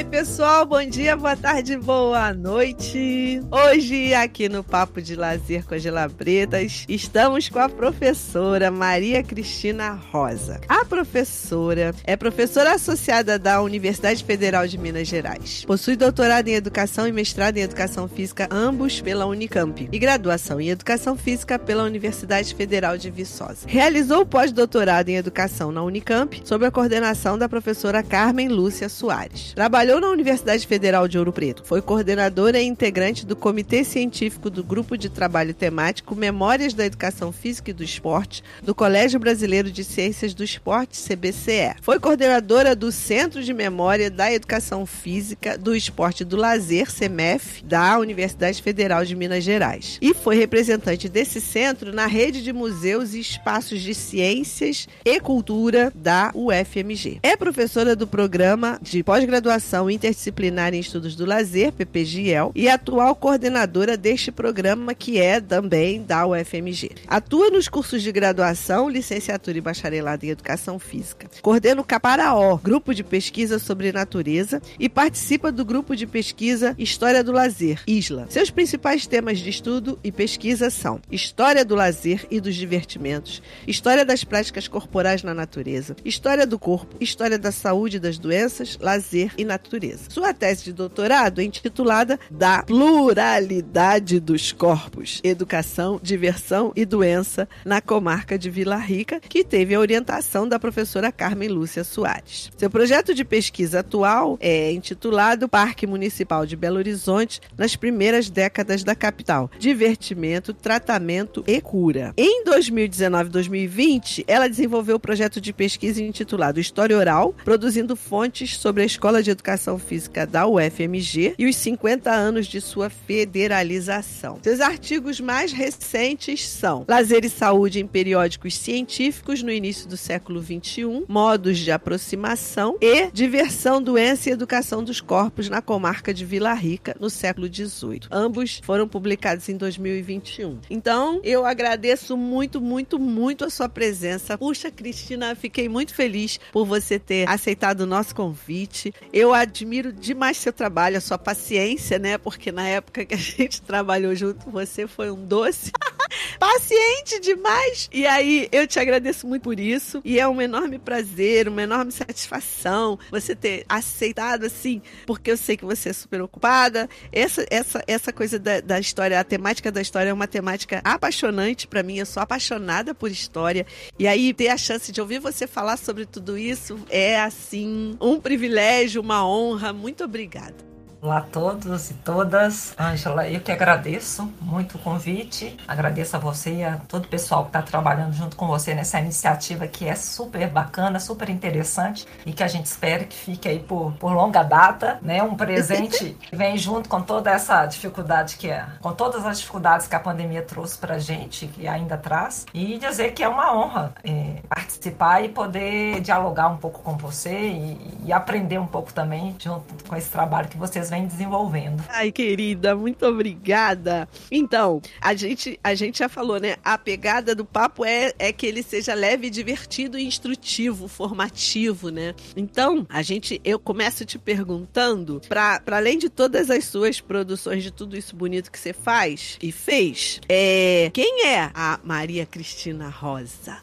Oi, pessoal, bom dia, boa tarde, boa noite. Hoje, aqui no Papo de Lazer com as Gelabretas, estamos com a professora Maria Cristina Rosa. A professora é professora associada da Universidade Federal de Minas Gerais. Possui doutorado em Educação e mestrado em Educação Física, ambos pela Unicamp, e graduação em Educação Física pela Universidade Federal de Viçosa. Realizou pós-doutorado em Educação na Unicamp, sob a coordenação da professora Carmen Lúcia Soares. Trabalhou na Universidade Federal de Ouro Preto. Foi coordenadora e integrante do Comitê Científico do Grupo de Trabalho Temático Memórias da Educação Física e do Esporte do Colégio Brasileiro de Ciências do Esporte, CBCE. Foi coordenadora do Centro de Memória da Educação Física, do Esporte do Lazer, CEMEF, da Universidade Federal de Minas Gerais. E foi representante desse centro na rede de museus e espaços de ciências e cultura da UFMG. É professora do programa de pós-graduação Interdisciplinar em Estudos do Lazer, PPGIEL, e atual coordenadora deste programa, que é também da UFMG. Atua nos cursos de graduação, licenciatura e bacharelado em Educação Física. Coordena o Caparaó, grupo de pesquisa sobre natureza, e participa do grupo de pesquisa História do Lazer, ISLA. Seus principais temas de estudo e pesquisa são História do Lazer e dos Divertimentos, História das Práticas Corporais na Natureza, História do Corpo, História da Saúde e das Doenças, Lazer e natureza. Sua tese de doutorado é intitulada Da Pluralidade dos Corpos: Educação, Diversão e Doença na comarca de Vila Rica, que teve a orientação da professora Carmen Lúcia Soares. Seu projeto de pesquisa atual é intitulado Parque Municipal de Belo Horizonte nas primeiras décadas da capital: Divertimento, Tratamento e Cura. Em 2019-2020, ela desenvolveu o projeto de pesquisa intitulado História Oral, produzindo fontes sobre a Escola de Educação Física da UFMG e os 50 anos de sua federalização. Seus artigos mais recentes são Lazer e Saúde em Periódicos Científicos no início do século XXI, Modos de Aproximação e Diversão, Doença e Educação dos Corpos na comarca de Vila Rica no século XVIII. Ambos foram publicados em 2021. Então, eu agradeço muito, muito, muito a sua presença. Puxa, Cristina, fiquei muito feliz por você ter aceitado o nosso convite. Eu admiro demais seu trabalho, a sua paciência, né? Porque na época que a gente trabalhou junto, você foi um doce. Paciente demais! E aí, eu te agradeço muito por isso. E é um enorme prazer, uma enorme satisfação você ter aceitado, assim, porque eu sei que você é super ocupada. Essa, essa, essa coisa da, da história, a temática da história é uma temática apaixonante para mim. Eu sou apaixonada por história. E aí, ter a chance de ouvir você falar sobre tudo isso é, assim, um privilégio, uma honra. Muito obrigada. Olá a todos e todas. Ângela, eu que agradeço muito o convite. Agradeço a você e a todo o pessoal que está trabalhando junto com você nessa iniciativa que é super bacana, super interessante e que a gente espera que fique aí por, por longa data, né? Um presente que vem junto com toda essa dificuldade que é, com todas as dificuldades que a pandemia trouxe para a gente e ainda traz. E dizer que é uma honra é, participar e poder dialogar um pouco com você e, e aprender um pouco também junto com esse trabalho que vocês vem desenvolvendo. Ai, querida, muito obrigada. Então, a gente, a gente já falou, né? A pegada do papo é, é que ele seja leve, divertido e instrutivo, formativo, né? Então, a gente, eu começo te perguntando, para além de todas as suas produções, de tudo isso bonito que você faz e fez, é, quem é a Maria Cristina Rosa?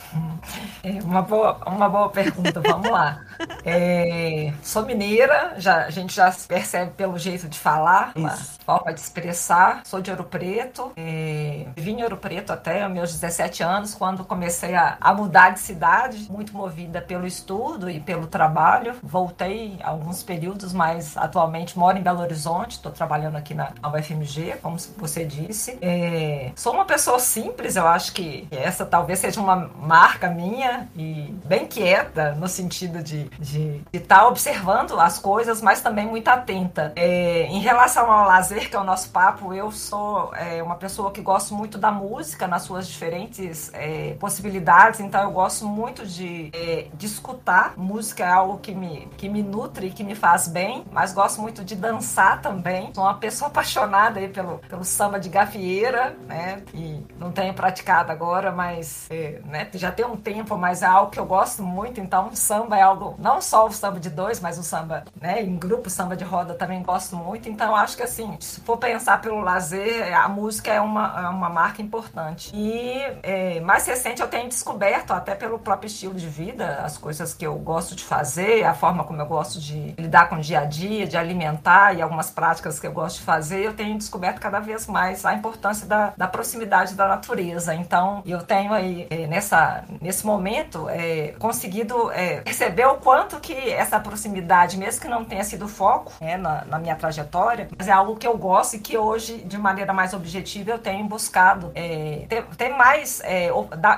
É uma boa, uma boa pergunta, vamos lá. É, sou mineira, já, a gente já percebe pelo jeito de falar, uma forma de expressar. Sou de Ouro Preto, é, vim em Ouro Preto até meus 17 anos, quando comecei a, a, mudar de cidade, muito movida pelo estudo e pelo trabalho. Voltei alguns períodos, mas atualmente moro em Belo Horizonte, estou trabalhando aqui na UFMG, como você disse. É, sou uma pessoa simples, eu acho que essa talvez seja uma marca minha e bem quieta, no sentido de estar de, de tá observando as coisas, mas também muito atenta. É, é, em relação ao lazer, que é o nosso papo, eu sou é, uma pessoa que gosto muito da música nas suas diferentes é, possibilidades, então eu gosto muito de, é, de escutar. Música é algo que me, que me nutre, que me faz bem, mas gosto muito de dançar também. Sou uma pessoa apaixonada aí pelo, pelo samba de gafieira, né? E não tenho praticado agora, mas é, né, já tem um tempo, mas é algo que eu gosto muito, então samba é algo não só o samba de dois, mas o samba, né, em grupo, samba de roda também gosto muito. Então acho que assim, se for pensar pelo lazer, a música é uma, é uma marca importante. E é, mais recente eu tenho descoberto, até pelo próprio estilo de vida, as coisas que eu gosto de fazer, a forma como eu gosto de lidar com o dia a dia, de alimentar e algumas práticas que eu gosto de fazer, eu tenho descoberto cada vez mais a importância da, da proximidade da natureza. Então eu tenho aí, é, nessa, nesse momento, é, conseguido é, perceber o quanto que essa proximidade, mesmo que não tenha sido foco né, na, na, minha trajetória, mas é algo que eu gosto e que hoje, de maneira mais objetiva, eu tenho buscado é, ter, ter, mais, é,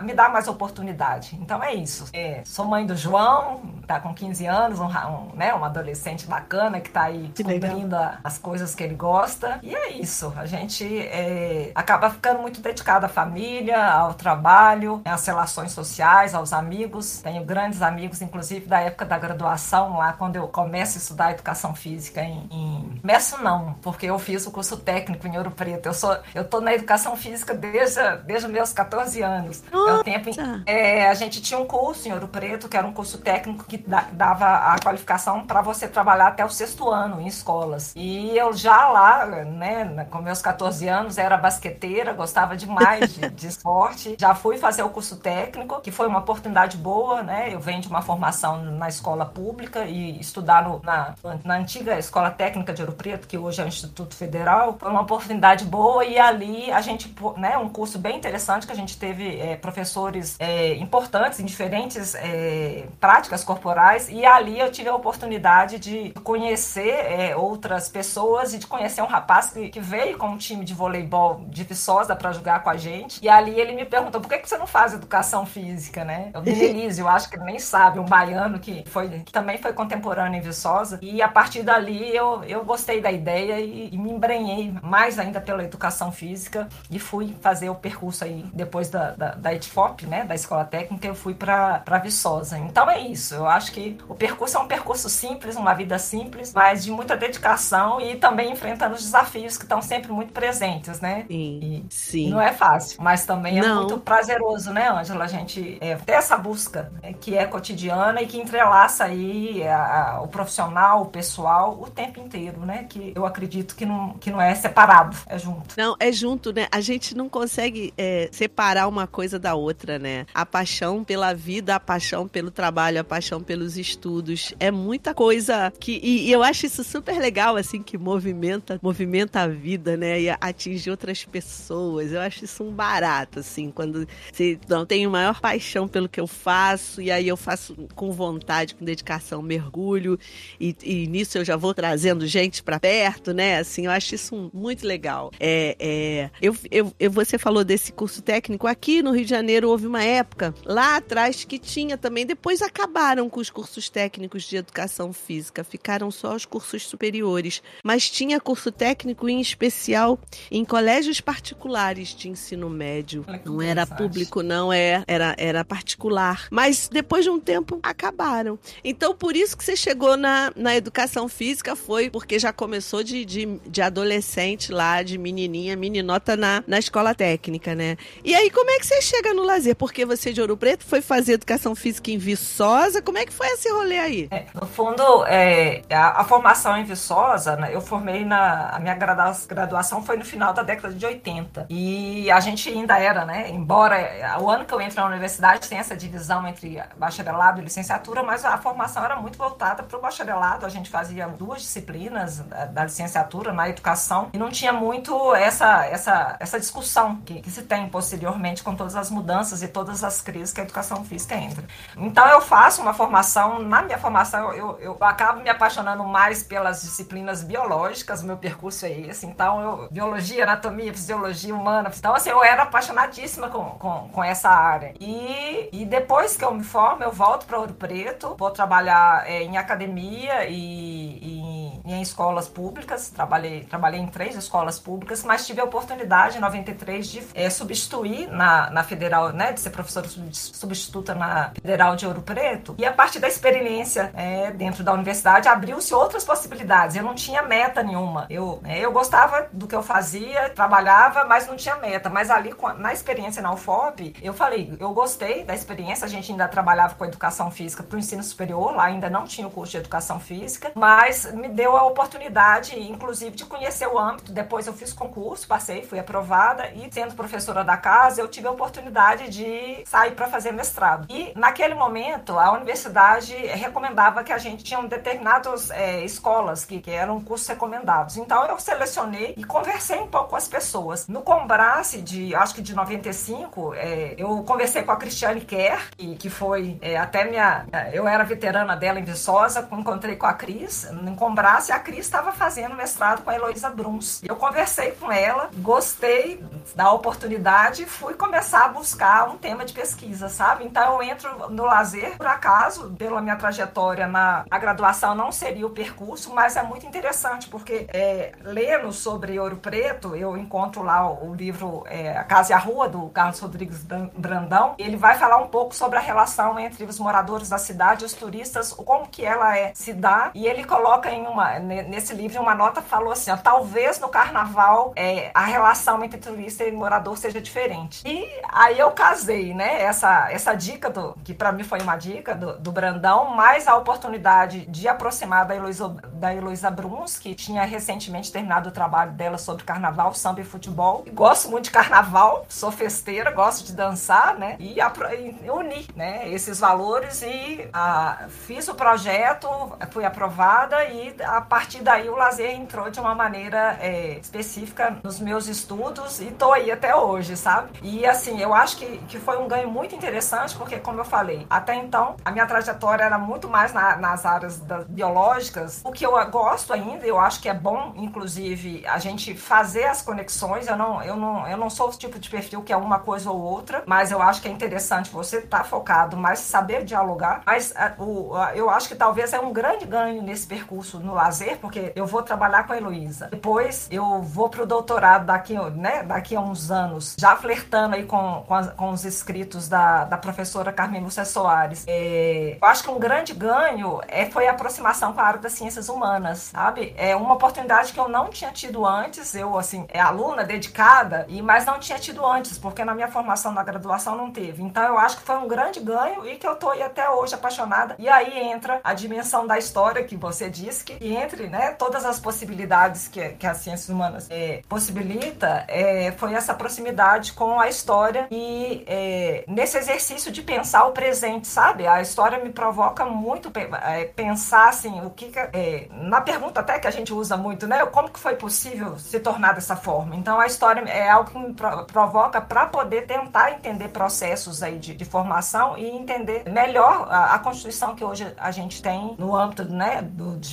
me dar mais oportunidade. Então é isso. É, sou mãe do João, tá com 15 anos, um, um, né, um adolescente bacana que tá aí que cumprindo as coisas que ele gosta. E é isso. A gente é, acaba ficando muito dedicado à família, ao trabalho, às relações sociais, aos amigos. Tenho grandes amigos, inclusive da época da graduação, lá quando eu começo a estudar educação física em, em... Começo não, porque eu fiz o curso técnico em Ouro Preto. Eu sou, eu tô na educação física desde, desde meus 14 anos. É o tempo em, é, a gente tinha um curso em Ouro Preto, que era um curso técnico que dava a qualificação para você trabalhar até o sexto ano em escolas. E eu já lá, né, com meus 14 anos, era basqueteira, gostava demais de, de esporte. Já fui fazer o curso técnico, que foi uma oportunidade boa, né? Eu venho de uma formação na escola pública e estudar no, na, na antiga Escola Técnica de Ouro Preto, que hoje é o Instituto Federal, foi uma oportunidade boa e ali a gente, né, um curso bem interessante que a gente teve é, professores é, importantes em diferentes é, práticas corporais e ali eu tive a oportunidade de conhecer é, outras pessoas e de conhecer um rapaz que, que veio com um time de voleibol de Viçosa para jogar com a gente e ali ele me perguntou por que, que você não faz educação física, né? Eu Denise, eu acho que ele nem sabe, um baiano que foi que também foi contemporâneo em Viçosa e a partir dali eu, eu gostei da ideia e, e me embrenhei mais ainda pela educação física e fui fazer o percurso aí depois da, da, da ETFOP, né, da escola técnica, eu fui para Viçosa. Então é isso, eu acho que o percurso é um percurso simples, uma vida simples, mas de muita dedicação e também enfrentando os desafios que estão sempre muito presentes, né? Sim, sim. Não é fácil, mas também é não. muito prazeroso, né, Ângela? A gente é, ter essa busca né, que é cotidiana e que entrelaça aí a, a, o profissional, o pessoal, o tempo inteiro, né? Que eu acredito que não, que não é separado, é junto. Não, é junto, né? A gente não consegue é, separar uma coisa da outra, né? A paixão pela vida, a paixão pelo trabalho, a paixão pelos estudos. É muita coisa que. E, e eu acho isso super legal, assim, que movimenta, movimenta a vida, né? E atinge outras pessoas. Eu acho isso um barato, assim, quando você não tem maior paixão pelo que eu faço, e aí eu faço com vontade, com dedicação, mergulho, e, e nisso eu já vou trazendo gente para perto, né? Assim, eu acho isso muito legal. É, é, eu, eu, eu, você falou desse curso técnico aqui no Rio de Janeiro, houve uma época lá atrás que tinha também, depois acabaram com os cursos técnicos de educação física, ficaram só os cursos superiores, mas tinha curso técnico em especial em colégios particulares de ensino médio. Não era público, não, é, era, era particular. Mas depois de um tempo acabaram. Então, por isso que você chegou na, na educação física, foi porque já começou de, de, de adolescente lá, de menininha, meninota na, na escola técnica, né? E aí, como é que você chega no lazer? Porque você de Ouro Preto foi fazer educação física em Viçosa. Como é que foi esse rolê aí? É, no fundo, é, a, a, formação em Viçosa, né, eu formei na. A minha graduação foi no final da década de 80. E a gente ainda era, né? Embora o ano que eu entro na universidade tem essa divisão entre bacharelado e licenciatura, mas a formação era muito voltada para o bacharelado. A gente fazia duas disciplinas da, da, licenciatura na educação e não tinha muito essa, essa, essa discussão que, que se tem posteriormente com todas as mudanças e todas as crises que a educação física entra. Então eu faço uma formação, na minha formação eu, eu, eu acabo me apaixonando mais pelas disciplinas biológicas, meu percurso é esse. Então eu, biologia, anatomia, fisiologia humana. Então assim, eu era apaixonadíssima com, com, com essa área. E, e depois que eu me formo, eu volto para Ouro Preto, vou trabalhar é, em academia e, e em escolas públicas, trabalhei, trabalhei em três escolas públicas, mas tive a oportunidade em 93 de é, substituir na, na Federal, né, de ser professora substituta na Federal de Ouro Preto. E a partir da experiência é, dentro da universidade, abriu-se outras possibilidades. Eu não tinha meta nenhuma. Eu, é, eu gostava do que eu fazia, trabalhava, mas não tinha meta. Mas ali, na experiência na UFOP, eu falei, eu gostei da experiência, a gente ainda trabalhava com educação física para o ensino superior, lá ainda não tinha o curso de educação física, mas me deu a oportunidade, inclusive, de conhecer o âmbito. Depois eu fiz concurso, passei, fui aprovada e sendo professora da casa, eu tive a oportunidade de sair para fazer mestrado. E naquele momento, a universidade recomendava que a gente tinha determinadas é, escolas que, que eram cursos recomendados. Então eu selecionei e conversei um pouco com as pessoas. No Combrace de, acho que de 95, é, eu conversei com a Cristiane Kerr, que, que foi é, até minha. Eu era veterana dela em Viçosa, encontrei com a Cris no Combrace e a Cris estava fazendo mestrado com a Heloísa Bruns. Eu conversei com ela, gostei da oportunidade e fui começar a buscar um tema de pesquisa, sabe? Então eu entro no lazer, por acaso, pela minha trajetória na a graduação não seria o percurso, mas é muito interessante, porque é, lendo sobre Ouro Preto, eu encontro lá o, o livro é, A Casa e a Rua, do Carlos Rodrigues Brandão, ele vai falar um pouco sobre a relação entre os moradores da cidade e os turistas, como que ela é, se dá, e ele coloca em uma, nesse livro uma nota, falou assim, ó, talvez no carnaval é, a relação entre turista e morador seja diferente. E aí eu casei, né, essa, essa dica, do, que para mim foi uma dica do, do Brandão, mais a oportunidade de aproximar da Heloísa, da Heloísa Bruns, que tinha recentemente terminado o trabalho dela sobre carnaval, samba e futebol. E gosto muito de carnaval, sou festeira, gosto de dançar, né? E, e uni né, esses valores e a, fiz o projeto, fui aprovada e a partir daí o lazer entrou de uma maneira é, específica nos meus estudos e tô aí até hoje, sabe? E assim, eu acho que, que foi um ganho muito interessante, porque como eu falei, até então a minha trajetória era muito mais na, nas áreas da, biológicas, o que eu gosto ainda, eu acho que é bom, inclusive, a gente fazer as conexões. Eu não, eu não, eu não sou o tipo de perfil que é uma coisa ou outra, mas eu acho que é interessante você estar tá focado, mas saber dialogar. Mas o, eu acho que talvez é um grande ganho nesse percurso no lazer, porque eu vou trabalhar com a Heloísa. Depois eu vou para o doutorado daqui, né, daqui a uns anos, já flertando aí com, com, com os escritos da, da professora Carmen Lúcia Soares. É, eu acho que um grande ganho é, foi a aproximação com a área das ciências humanas, sabe? É uma oportunidade que eu não tinha tido antes. Eu, assim, é aluna dedicada, e mas não tinha tido antes, porque na minha formação na graduação não teve. Então eu acho que foi um grande ganho e que eu tô aí até hoje apaixonada. E aí entra a dimensão da história que você disse, que entre, né, todas as possibilidades que, que as ciências humanas é, possibilita, é, foi essa proximidade com a história e é, nesse exercício de pensar o presente, sabe? A história me provoca muito é, pensar assim, o que, é, na pergunta até que a gente usa muito, né? Como que foi possível se tornar dessa forma? Então a história é algo que me provoca para poder tentar entender processos aí de, de formação e entender melhor a, a, Constituição que hoje a gente tem no âmbito né, dos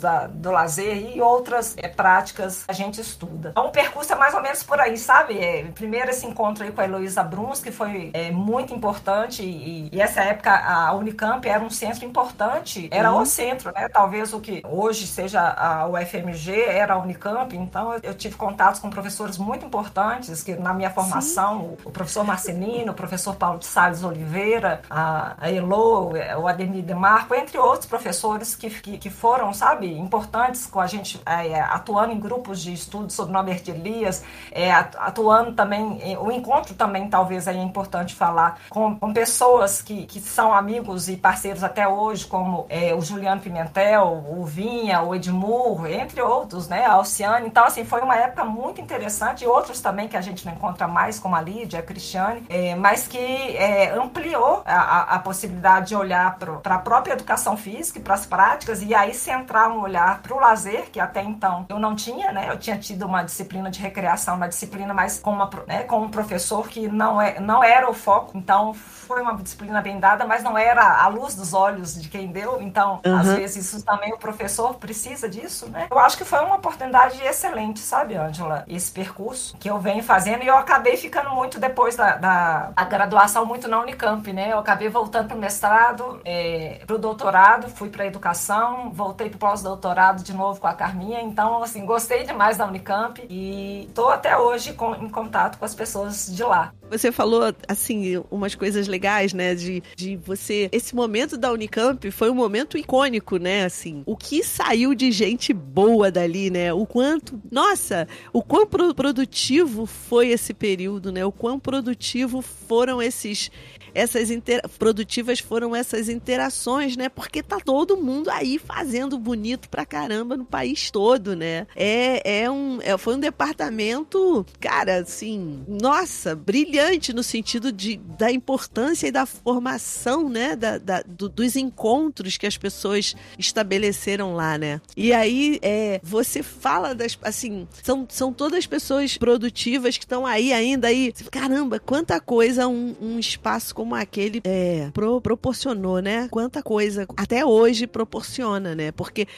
da, do lazer e outras é, práticas a gente estuda. Então o percurso é mais ou menos por aí, sabe? É, primeiro esse encontro aí com a Heloísa Bruns, que foi é, muito importante e, e, essa época a Unicamp era um centro importante, era uhum. o centro, né? Talvez o que hoje seja a UFMG, era a Unicamp, então eu tive contatos com professores muito importantes, que na minha formação, o, o professor Marcelino, o professor Paulo de Salles Oliveira, a, a Elo, o Ademir Demarco, entre outros professores que, que, que foram, sabe, importantes com a gente é, atuando em grupos de estudo sobre Norbert Elias, é, atuando também, o encontro também talvez é importante falar com, com pessoas que, que são amigos e parceiros até hoje, como é, o Juliano Pimentel, o Vinha, o Edmur, entre outros, né? A Alciane. Então, assim, foi uma época muito interessante e outros também que a gente não encontra mais, como a Lídia, a Cristiane, é, mas que é, ampliou a, a, possibilidade de olhar para a própria educação física e para as práticas e aí centrar um olhar para o lazer, que até então eu não tinha, né? Eu tinha tido uma disciplina de recreação, uma disciplina mais com, uma, né, com um professor que não, é, não era o foco, então foi uma disciplina bem dada, mas não era a luz dos olhos de quem deu, então uhum. às vezes isso também o professor precisa disso, né? Eu acho que foi uma oportunidade excelente, sabe, Angela? Esse percurso que eu venho fazendo e eu acabei ficando muito depois da, da graduação, muito na Unicamp, né? Eu acabei voltando para o mestrado, é, para o doutorado, fui para a educação, voltei para pós-doutorado de novo com a Carminha. Então, assim, gostei demais da Unicamp e estou até hoje com, em contato com as pessoas de lá. Você falou, assim, umas coisas legais, né? De, de você. Esse momento da Unicamp foi um momento icônico, né? Assim, o que saiu de gente boa dali, né? O quanto. Nossa, o quão produtivo foi esse período, né? O quão produtivo foram esses essas inter... produtivas foram essas interações, né? Porque tá todo mundo aí fazendo bonito pra caramba no país todo, né? É, é um, é, foi um departamento, cara, assim, nossa, brilhante no sentido de, da importância e da formação, né? Da, da do, dos encontros que as pessoas estabeleceram lá, né? E aí, é, você fala das, assim, são, são todas pessoas produtivas que estão aí ainda aí. Caramba, quanta coisa um, um espaço como como aquele é, pro, proporcionou, né? Quanta coisa até hoje proporciona, né? Porque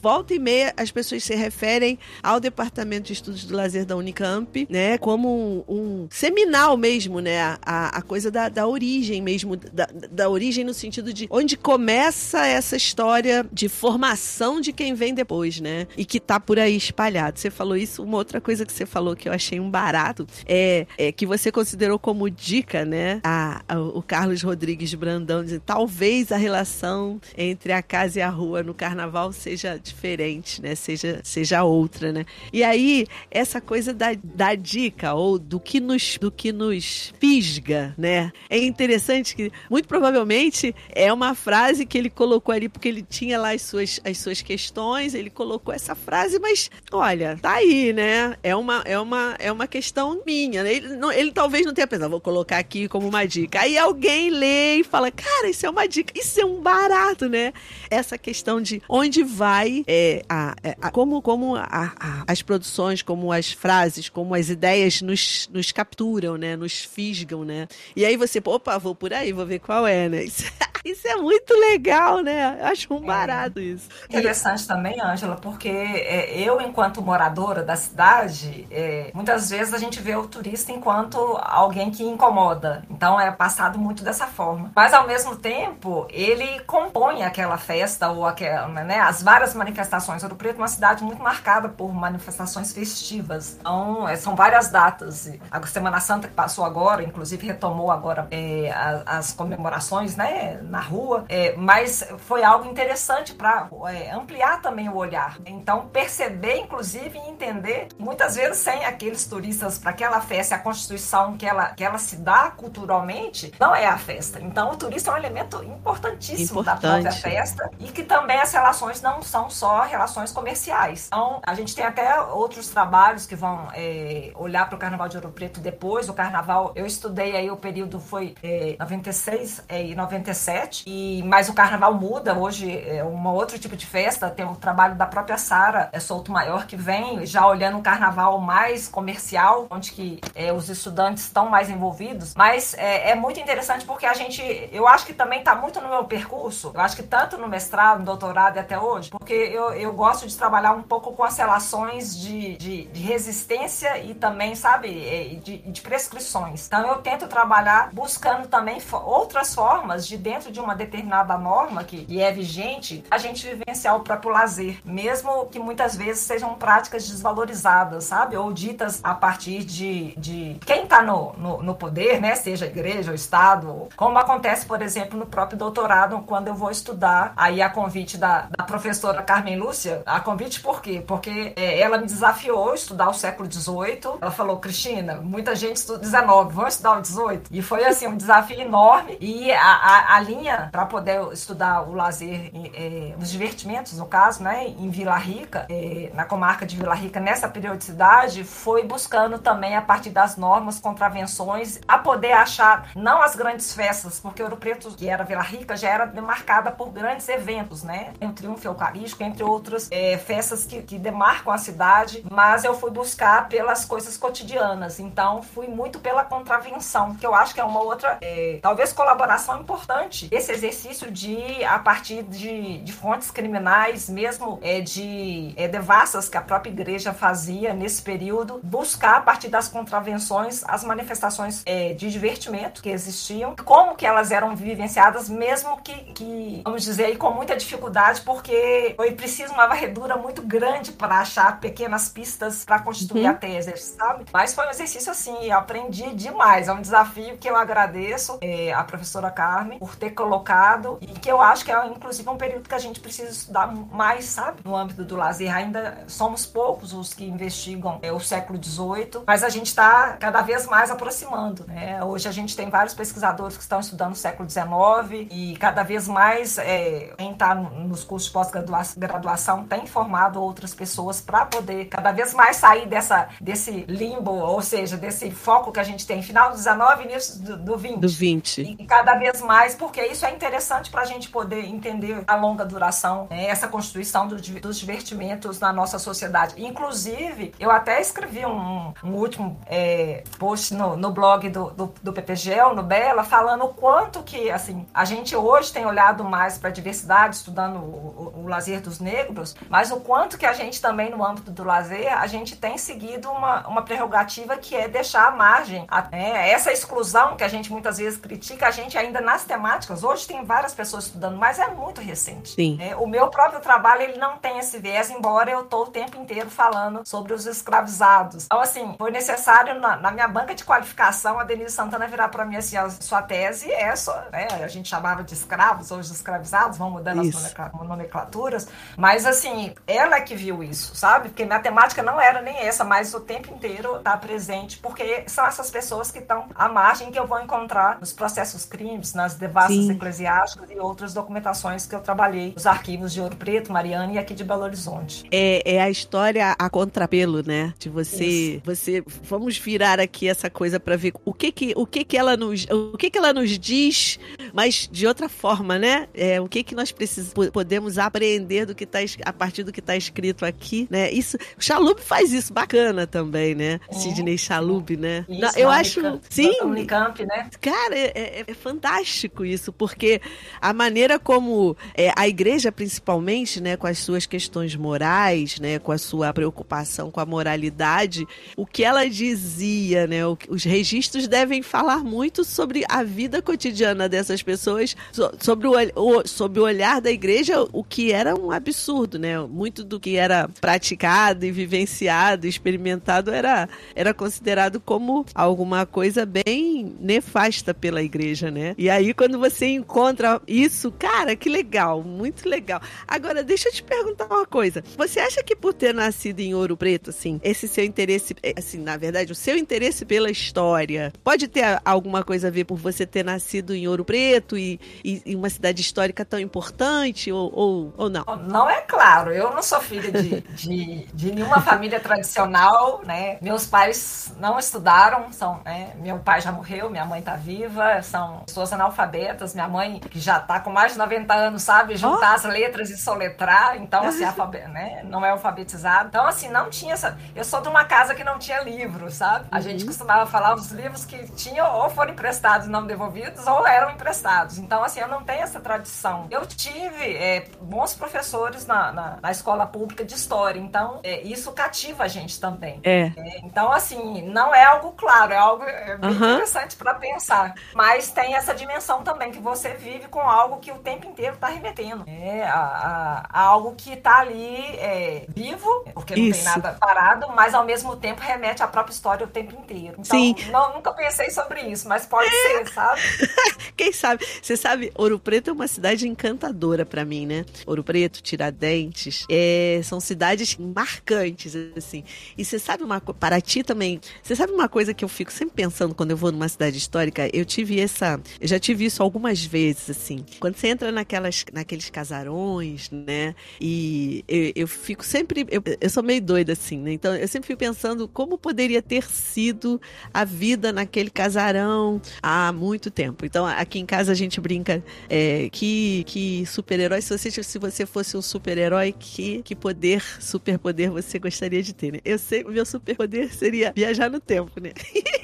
volta e meia as pessoas se referem ao Departamento de Estudos do Lazer da Unicamp, né? Como um, um seminal mesmo, né? A, a coisa da, da origem mesmo, da, da origem no sentido de onde começa essa história de formação de quem vem depois, né? E que tá por aí espalhado. Você falou isso, uma outra coisa que você falou que eu achei um barato é, é que você considerou como dica, né? A, o Carlos Rodrigues Brandão diz, talvez a relação entre a casa e a rua no carnaval seja diferente, né? Seja, seja outra, né? E aí, essa coisa da, da dica ou do que nos do que nos fisga, né? É interessante que muito provavelmente é uma frase que ele colocou ali porque ele tinha lá as suas, as suas questões, ele colocou essa frase, mas olha, tá aí, né? É uma é uma é uma questão minha, né? Ele, não, ele talvez não tenha pensado, vou colocar aqui como uma dica. Aí alguém lê e fala, cara, isso é uma dica, isso é um barato, né? Essa questão de onde vai é, a, é, a, como, como a, as produções, como as frases, como as ideias nos, nos capturam, né? Nos fisgam, né? E aí você, opa, vou por aí, vou ver qual é, né? Isso, isso é muito legal, né? Eu acho um é. barato é. isso. Interessante e... também, Ângela, porque é, eu, enquanto moradora da cidade, é, muitas vezes a gente vê o turista enquanto alguém que incomoda. Então é passado muito dessa forma. Mas ao mesmo tempo, ele compõe aquela festa ou aquela, né, as várias manifestações. Ouro Preto é uma cidade muito marcada por manifestações festivas. Então, é, são várias datas. A Semana Santa que passou agora, inclusive retomou agora é, as, as, comemorações, né, na rua, é, mas foi algo interessante para é, ampliar também o olhar. Então, perceber, inclusive, e entender, muitas vezes, sem aqueles turistas para aquela festa, a constituição que ela, que ela se dá culturalmente, não é a festa. Então, o turista é um elemento importantíssimo Importante. da própria festa e que também as relações não são só relações comerciais. Então, a gente tem até outros trabalhos que vão é, olhar para o Carnaval de Ouro Preto depois. O Carnaval, eu estudei aí o período foi é, 96 e é, 97 e, mas o carnaval muda, hoje é um outro tipo de festa. Tem o trabalho da própria Sara é Solto Maior, que vem já olhando um carnaval mais comercial, onde que é, os estudantes estão mais envolvidos. Mas é, é, muito interessante porque a gente, eu acho que também está muito no meu percurso. Eu acho que tanto no mestrado, no doutorado e até hoje, porque eu, eu gosto de trabalhar um pouco com as relações de, de, de resistência e também, sabe, é, de, de prescrições. Então eu tento trabalhar buscando também outras formas de dentro de uma determinada norma que, que é vigente, a gente vivenciar o próprio lazer, mesmo que muitas vezes sejam práticas desvalorizadas, sabe, ou ditas a partir de, de quem está no, no, no poder, né, seja igreja, o Estado, como acontece, por exemplo, no próprio doutorado, quando eu vou estudar, aí a convite da, da professora Carmen Lúcia, a convite por quê? Porque é, ela me desafiou a estudar o século XVIII. Ela falou, Cristina, muita gente estuda XIX, vamos estudar o XVIII? E foi assim, um desafio enorme. E a, a, a linha para poder estudar o lazer, é, os divertimentos, no caso, né, em Vila Rica, é, na comarca de Vila Rica, nessa periodicidade, foi buscando também, a partir das normas, contravenções, a poder achar não as grandes festas, porque Ouro Preto, que era Vila Rica, já era demarcada por grandes eventos, né? O Triunfo Eucarístico, entre outras é, festas que, que demarcam a cidade, mas eu fui buscar pelas coisas cotidianas, então fui muito pela contravenção, que eu acho que é uma outra, é, talvez, colaboração importante esse exercício de, a partir de, de fontes criminais, mesmo é, de é, devassas que a própria igreja fazia nesse período, buscar a partir das contravenções as manifestações é, de divertimento que existiam, como que elas eram vivenciadas, mesmo que, que vamos dizer aí, com muita dificuldade, porque foi preciso uma varredura muito grande para achar pequenas pistas para constituir uhum. a tese, sabe? Mas foi um exercício assim, aprendi demais. É um desafio que eu agradeço é, a professora Carmen por ter colocado e que eu acho que é inclusive um período que a gente precisa estudar mais, sabe? No âmbito do lazer. Ainda somos poucos os que investigam é, o século XVIII, mas a gente está cada vez mais aproximando, né? Hoje a gente tem vários pesquisadores que estão estudando o século XIX e cada vez mais é, quem está nos cursos de pós-graduação tem formado outras pessoas para poder cada vez mais sair dessa, desse limbo, ou seja, desse foco que a gente tem final do 19 e início do, do 20. Do 20. E cada vez mais, porque isso é interessante para a gente poder entender a longa duração, né, essa constituição do, dos divertimentos na nossa sociedade. Inclusive, eu até escrevi um, um último é, post no, no blog do, do, do PPGEL, no Bela, falando o quanto que, assim, a gente hoje tem olhado mais para a diversidade, estudando o, o, o lazer dos negros, mas o quanto que a gente também, no âmbito do lazer, a gente tem seguido uma, uma prerrogativa que é deixar a margem. Né? Essa exclusão que a gente muitas vezes critica, a gente ainda nas temáticas, hoje tem várias pessoas estudando, mas é muito recente. Sim. Né? O meu próprio trabalho, ele não tem esse viés, embora eu estou o tempo inteiro falando sobre os escravizados. Então, assim, foi necessário na, na minha banca de qualificação a Denise Santana virar para mim assim, a sua tese é só, né? A gente chamava de escravos, hoje escravizados, vão mudando isso. as nomenclaturas, mas assim, ela é que viu isso, sabe? Porque minha temática não era nem essa, mas o tempo inteiro tá presente, porque são essas pessoas que estão à margem que eu vou encontrar nos processos crimes, nas devassas Sim. eclesiásticas e outras documentações que eu trabalhei nos arquivos de Ouro Preto, Mariana e aqui de Belo Horizonte. É, é a história a contrapelo, né? De você, Isso. você, vamos virar aqui essa coisa para ver o que que, o que que ela nos, o que que ela nos diz, mas de outra forma, né? É, o que que nós precisamos, podemos aprender do que tá a partir do que está escrito aqui, né? Isso, o Chalub faz isso bacana também, né? É. Sidney Chalub, né? Isso, eu acho, Unicamp, sim. Unicamp, né? Cara, é, é, é, fantástico isso, porque a maneira como é, a igreja, principalmente, né, com as suas questões morais, né, com a sua preocupação com a moralidade, o que ela dizia, né, os registros devem falar muito sobre a vida cotidiana dessas pessoas, sobre o, o, sobre o olhar da igreja, o que era um absurdo, né? Muito do que era praticado e vivenciado, experimentado era, era considerado como alguma coisa bem nefasta pela igreja, né? E aí quando você encontra isso, cara, que legal, muito legal. Agora, deixa eu te perguntar uma coisa. Você acha que por ter nascido em Ouro Preto, assim, esse seu interesse, é, assim, na verdade, o seu interesse pela história, pode ter alguma coisa a ver por você ter nascido em Ouro Preto e, e, e uma cidade histórica tão importante ou, ou, ou não? Não é claro. Eu não sou filha de, de, de nenhuma família tradicional, né? Meus pais não estudaram, são, né? Meu pai já morreu, minha mãe tá viva, são pessoas analfabetas. Minha mãe, que já tá com mais de 90 anos, sabe juntar oh. as letras e soletrar, então, assim, alfabet, né? não é alfabetizado. Então, assim, não tinha essa. Eu sou de uma casa que não tinha livro, sabe? A uhum. gente costumava falar os livros que tinham ou foram emprestados e não devolvidos ou eram emprestados. Então, assim, eu não tenho essa tradição. Eu tive é, bons professores na, na, na escola pública de história. Então, é, isso cativa a gente também. É. é. então, assim, não é algo claro, é algo é bem uhum. interessante para pensar. Mas tem essa dimensão também, que você vive com algo que o tempo inteiro está remetendo. É a, a, a algo que está ali é, vivo, porque não isso. tem nada parado, mas ao mesmo tempo remete à própria história o tempo inteiro. Então, Sim. Não, nunca pensei sobre isso, mas pode ser, sabe? Quem sabe? Você sabe, Ouro Preto é uma cidade encantadora para mim, né? Ouro Preto, Tiradentes, é, são cidades marcantes, assim. E você sabe uma coisa, Paraty também, você sabe uma coisa que eu fico sempre pensando quando eu vou numa cidade histórica? Eu tive essa, eu já tive isso algumas vezes, assim. Quando você entra naquelas, naqueles casarões, né? E eu, eu fico sempre, eu, eu sou meio doida, assim, né? Então eu sempre fico pensando como poderia ter sido a vida naquele casarão há muito tempo. Então aqui em casa a gente brinca é, que, que super-herói, se você, se você fosse um super-herói, que, que poder, superpoder você gostaria de ter, né? Eu sei, o meu superpoder seria viajar no tempo, né?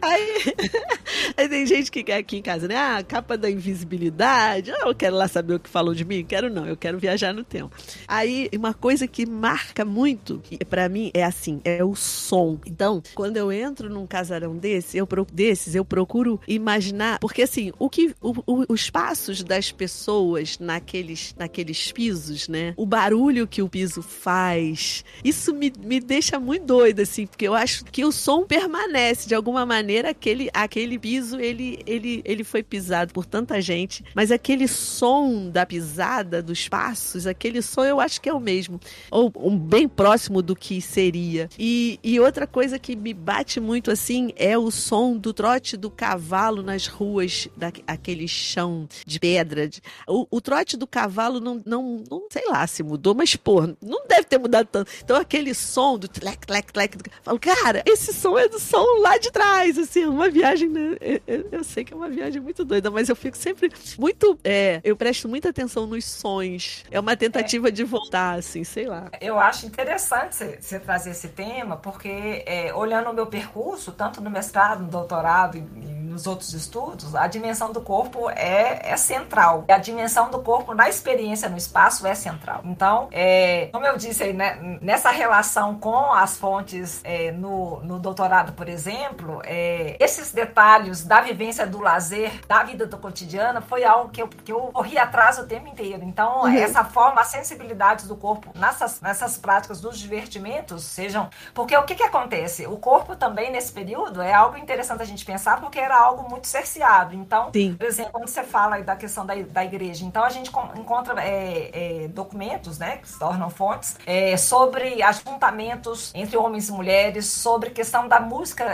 Aí, aí, tem gente que quer aqui em casa, né? Ah, capa da invisibilidade. Ah, eu quero lá saber o que falou de mim. Quero não, eu quero viajar no tempo. Aí, uma coisa que marca muito, para mim, é assim, é o som. Então, quando eu entro num casarão desse, eu, desses, eu procuro imaginar, porque assim, o que o, o, os passos das pessoas naqueles, naqueles pisos, né? O barulho que o piso faz, isso me, me deixa muito doida, assim, porque eu acho que o som permanece de alguma maneira, aquele, aquele piso, ele, ele, ele foi pisado por tanta gente, mas aquele som da pisada, dos passos, aquele som eu acho que é o mesmo, ou um bem próximo do que seria. E, e outra coisa que me bate muito assim é o som do trote do cavalo nas ruas, daquele chão de pedra. O, o trote do cavalo não, não, não, sei lá se mudou, mas pô, não deve ter mudado tanto. Então aquele som do tlec, tlec, tlec, falo, cara, esse som é do som lá de trás, assim, é uma viagem, né? eu, eu, sei que é uma viagem muito doida, mas eu fico sempre muito, é, eu presto muita atenção nos sons. É uma tentativa é. de voltar, assim, sei lá. Eu acho interessante você trazer esse tema, porque é, olhando o meu percurso, tanto no mestrado, no doutorado e, e nos outros estudos, a dimensão do corpo é, é central. A dimensão do corpo na experiência no espaço é central. Então, é, como eu disse aí, né, nessa relação com as fontes é, no, no doutorado, por exemplo, é, esses detalhes da vivência do lazer, da vida do cotidiano, foi algo que eu, que eu corri atrás o tempo inteiro. Então, uhum. essa forma, a sensibilidade do corpo nessas, nessas práticas dos divertimentos, sejam. Porque o que, que acontece? O corpo também, nesse período, é algo interessante a gente pensar, porque era algo muito cerceado. Então, Sim. por exemplo, quando você fala da questão da, da igreja, então a gente encontra é, é, documentos, né, que se tornam fontes, é, sobre ajuntamentos entre homens e mulheres, sobre questão da música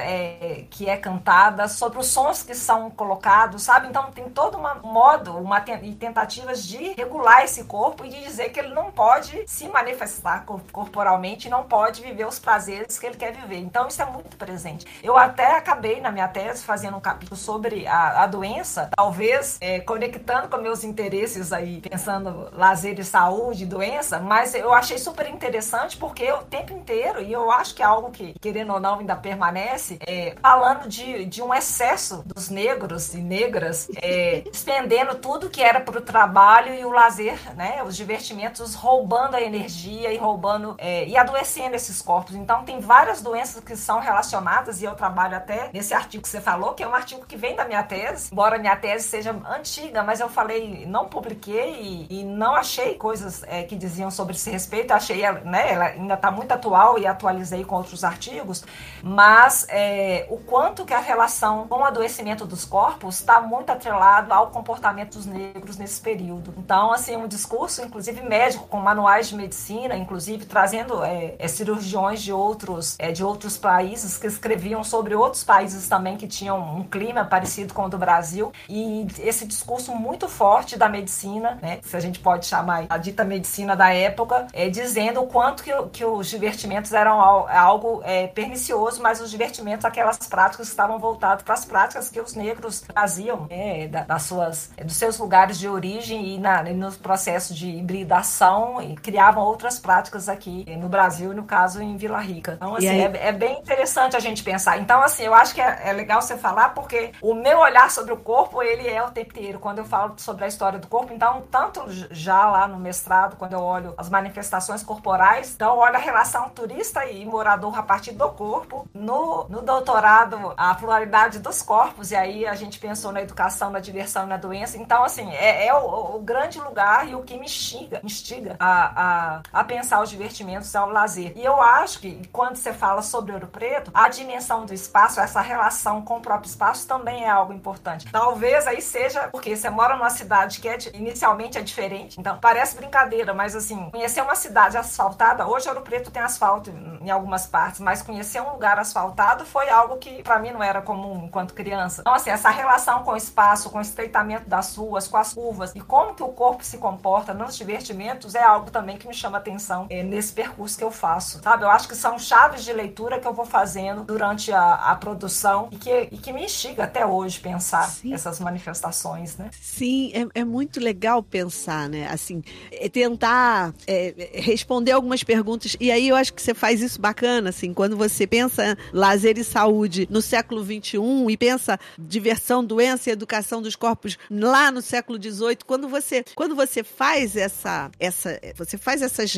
é, que é cantada, sobre os sons que são colocados, sabe? Então tem todo um modo uma, e tentativas de regular esse corpo e de dizer que ele não pode se manifestar corporalmente, não pode viver os prazeres que ele quer viver. Então isso é muito presente. Eu até acabei na minha tese fazendo um capítulo sobre a, a doença, talvez é, conectando com meus interesses aí, pensando lazer e saúde, doença, mas eu achei super interessante porque o tempo inteiro, e eu acho que é algo que, querendo ou não, ainda permanece, é, falando de, de um excesso dos negros e negras, é, despendendo tudo que era para o trabalho e o lazer, né? Os divertimentos roubando a energia e roubando é, e adoecendo esses corpos. Então, tem várias doenças que são relacionadas, e eu trabalho até nesse artigo que você falou, que é um artigo artigo que vem da minha tese, embora minha tese seja antiga, mas eu falei, não publiquei e, e não achei coisas é, que diziam sobre esse respeito. Achei, né, ela ainda está muito atual e atualizei com outros artigos, mas é, o quanto que a relação com o adoecimento dos corpos está muito atrelado ao comportamento dos negros nesse período. Então, assim, um discurso, inclusive médico, com manuais de medicina, inclusive trazendo é, é cirurgiões de outros, é, de outros países que escreviam sobre outros países também que tinham um clima parecido com o do Brasil e esse discurso muito forte da medicina, né, se a gente pode chamar a dita medicina da época, é, dizendo o quanto que, que os divertimentos eram algo é, pernicioso, mas os divertimentos, aquelas práticas estavam voltadas para as práticas que os negros traziam é, das suas, dos seus lugares de origem e, na, e no processo de hibridação e criavam outras práticas aqui no Brasil e no caso em Vila Rica. Então, assim, é, é, bem interessante a gente pensar. Então, assim, eu acho que é, é legal você falar porque o meu olhar sobre o corpo, ele é o tempo inteiro. Quando eu falo sobre a história do corpo, então, tanto já lá no mestrado, quando eu olho as manifestações corporais, então eu olho a relação turista e morador a partir do corpo. No, no doutorado, a pluralidade dos corpos, e aí a gente pensou na educação, na diversão e na doença. Então, assim, é, é o, o, grande lugar e o que me instiga, instiga a, a, a pensar os divertimentos ao lazer. E eu acho que quando você fala sobre Ouro Preto, a dimensão do espaço, essa relação com o próprio espaço, também é algo importante. Talvez aí seja porque você mora numa cidade que é inicialmente é diferente, então parece brincadeira, mas assim, conhecer uma cidade asfaltada, hoje Ouro Preto tem asfalto em algumas partes, mas conhecer um lugar asfaltado foi algo que para mim não era comum enquanto criança. Então assim, essa relação com o espaço, com o estreitamento das ruas, com as curvas e como que o corpo se comporta nos divertimentos é algo também que me chama atenção é, nesse percurso que eu faço, sabe? Eu acho que são chaves de leitura que eu vou fazendo durante a, a produção e que, e que me instiga até hoje pensar Sim. essas manifestações, né? Sim, é, é, muito legal pensar, né? Assim, é tentar é, responder algumas perguntas. E aí eu acho que você faz isso bacana, assim, quando você pensa lazer e saúde no século XXI e pensa diversão, doença e educação dos corpos lá no século XVIII, quando você, quando você faz essa, essa, você faz essas,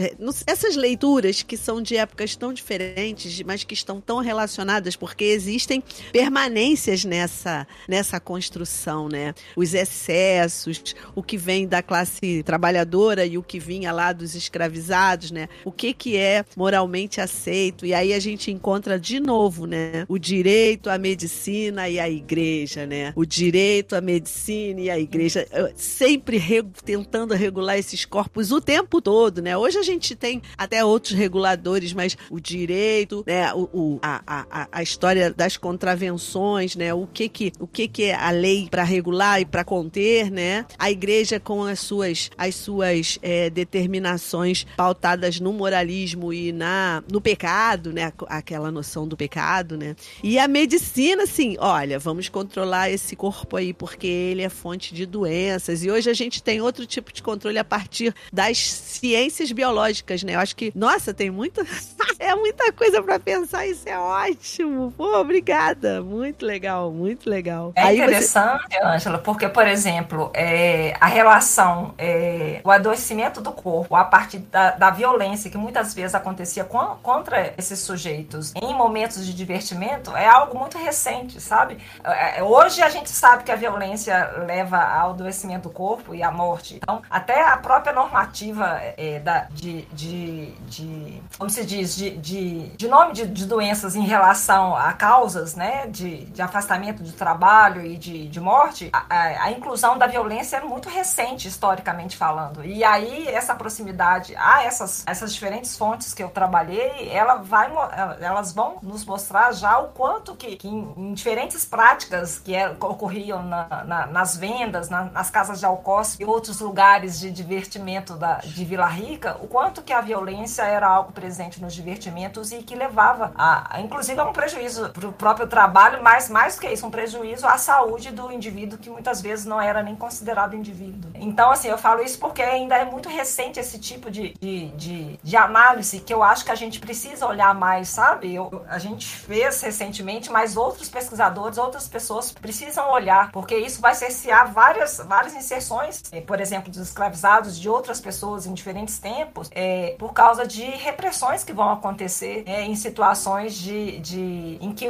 essas leituras que são de épocas tão diferentes, mas que estão tão relacionadas, porque existem permanências nessa, nessa construção, né? Os excessos, o que vem da classe trabalhadora e o que vinha lá dos escravizados, né? O que que é moralmente aceito? E aí a gente encontra de novo, né? O direito à medicina e à igreja, né? O direito à medicina e à igreja, sempre re tentando regular esses corpos o tempo todo, né? Hoje a gente tem até outros reguladores, mas o direito, né? O, o a, a, a história das contravenções, né? O que que, o que, que é a lei para regular e para conter, né? A igreja com as suas, as suas é, determinações pautadas no moralismo e na, no pecado, né? Aquela noção do pecado, né? E a medicina, assim, olha, vamos controlar esse corpo aí porque ele é fonte de doenças. E hoje a gente tem outro tipo de controle a partir das ciências biológicas, né? Eu acho que, nossa, tem muita, é muita coisa para pensar. Isso é ótimo. Pô, obrigada. Muito legal, muito legal. É aí interessante, você... Angela, porque, por exemplo, é, a relação, é, o adoecimento do corpo a partir da, da violência que muitas vezes acontecia com, contra esses sujeitos em momentos de divertimento é algo muito recente, sabe? É, hoje a gente sabe que a violência leva ao adoecimento do corpo e à morte. Então, até a própria normativa é, da, de, de, de, como se diz, de, de, de nome de, de doenças em relação a causas, né, de, de afastamento do trabalho e de, de morte, a, a, a inclusão da violência é muito recente, historicamente falando. E aí, essa proximidade a essas, essas diferentes fontes que eu trabalhei, ela vai, elas vão nos mostrar já o quanto que, que em, em diferentes práticas que é, ocorriam na, na, nas vendas, na, nas casas de alcoce e outros lugares de divertimento da, de Vila Rica, o quanto que a violência era algo presente nos divertimentos e que levava a, a inclusive, a um prejuízo para o próprio trabalho, mas mais do que isso, um prejuízo à saúde do indivíduo que muitas vezes não era nem considerado indivíduo. Então, assim, eu falo isso porque ainda é muito recente esse tipo de, de, de, de análise que eu acho que a gente precisa olhar mais, sabe? Eu, a gente fez recentemente, mas outros pesquisadores, outras pessoas precisam olhar, porque isso vai cercear várias, várias inserções, eh, por exemplo, dos escravizados, de outras pessoas em diferentes tempos, é, por causa de repressões que vão acontecer é, em situações de, de em, que,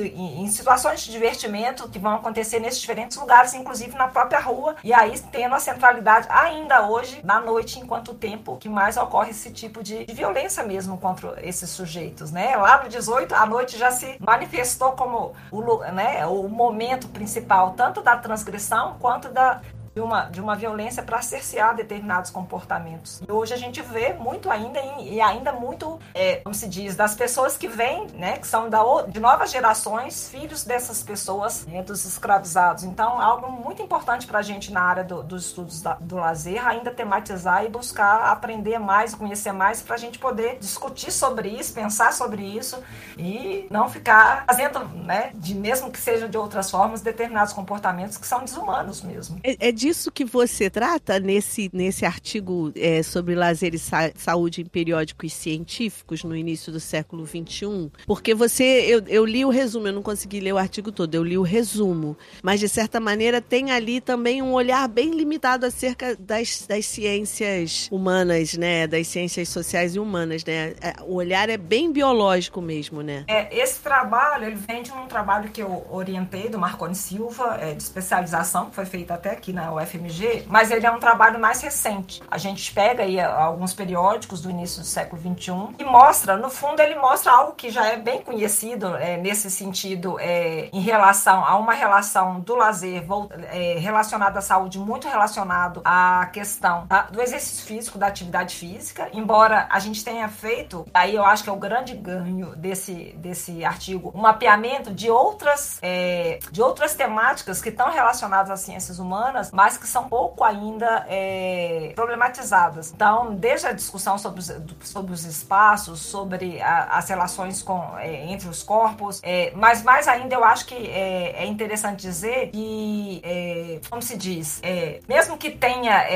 em, em situações de divertimento que vão acontecer nesses diferentes lugares, inclusive na própria rua, e aí tendo a centralidade ainda hoje, na noite, enquanto tempo que mais ocorre esse tipo de, de violência mesmo contra esses sujeitos, né? Lá no 18, a noite já se manifestou como o, né, o momento principal, tanto da transgressão quanto da, de uma, de uma violência para cercear determinados comportamentos. E hoje a gente vê muito ainda, e ainda muito, é, como se diz, das pessoas que vêm, né, que são da, de novas gerações, filhos dessas pessoas, né, dos escravizados. Então, algo muito importante para a gente na área do, dos estudos da, do lazer, ainda tematizar e buscar aprender mais, conhecer mais, para a gente poder discutir sobre isso, pensar sobre isso e não ficar fazendo, né, de mesmo que seja de outras formas, determinados comportamentos que são desumanos mesmo. É, é de disso que você trata nesse, nesse artigo é, sobre lazer e sa saúde em periódicos científicos no início do século XXI? Porque você, eu, eu li o resumo, eu não consegui ler o artigo todo, eu li o resumo. Mas, de certa maneira, tem ali também um olhar bem limitado acerca das, das ciências humanas, né? Das ciências sociais e humanas, né? É, o olhar é bem biológico mesmo, né? É, esse trabalho, ele vem de um trabalho que eu orientei do Marconi Silva, é, de especialização, que foi feito até aqui na UFMG, mas ele é um trabalho mais recente. A gente pega aí alguns periódicos do início do século XXI e mostra, no fundo, ele mostra algo que já é bem conhecido é, nesse sentido, é, em relação a uma relação do lazer é, relacionada à saúde, muito relacionado à questão do exercício físico, da atividade física, embora a gente tenha feito, aí eu acho que é o grande ganho desse, desse artigo, um mapeamento de outras, é, de outras temáticas que estão relacionadas às ciências humanas, mas mas que são pouco ainda é, problematizadas. Então, desde a discussão sobre os, sobre os espaços, sobre a, as relações com, é, entre os corpos, é, mas mais ainda eu acho que é, é interessante dizer que, é, como se diz, é, mesmo que tenha,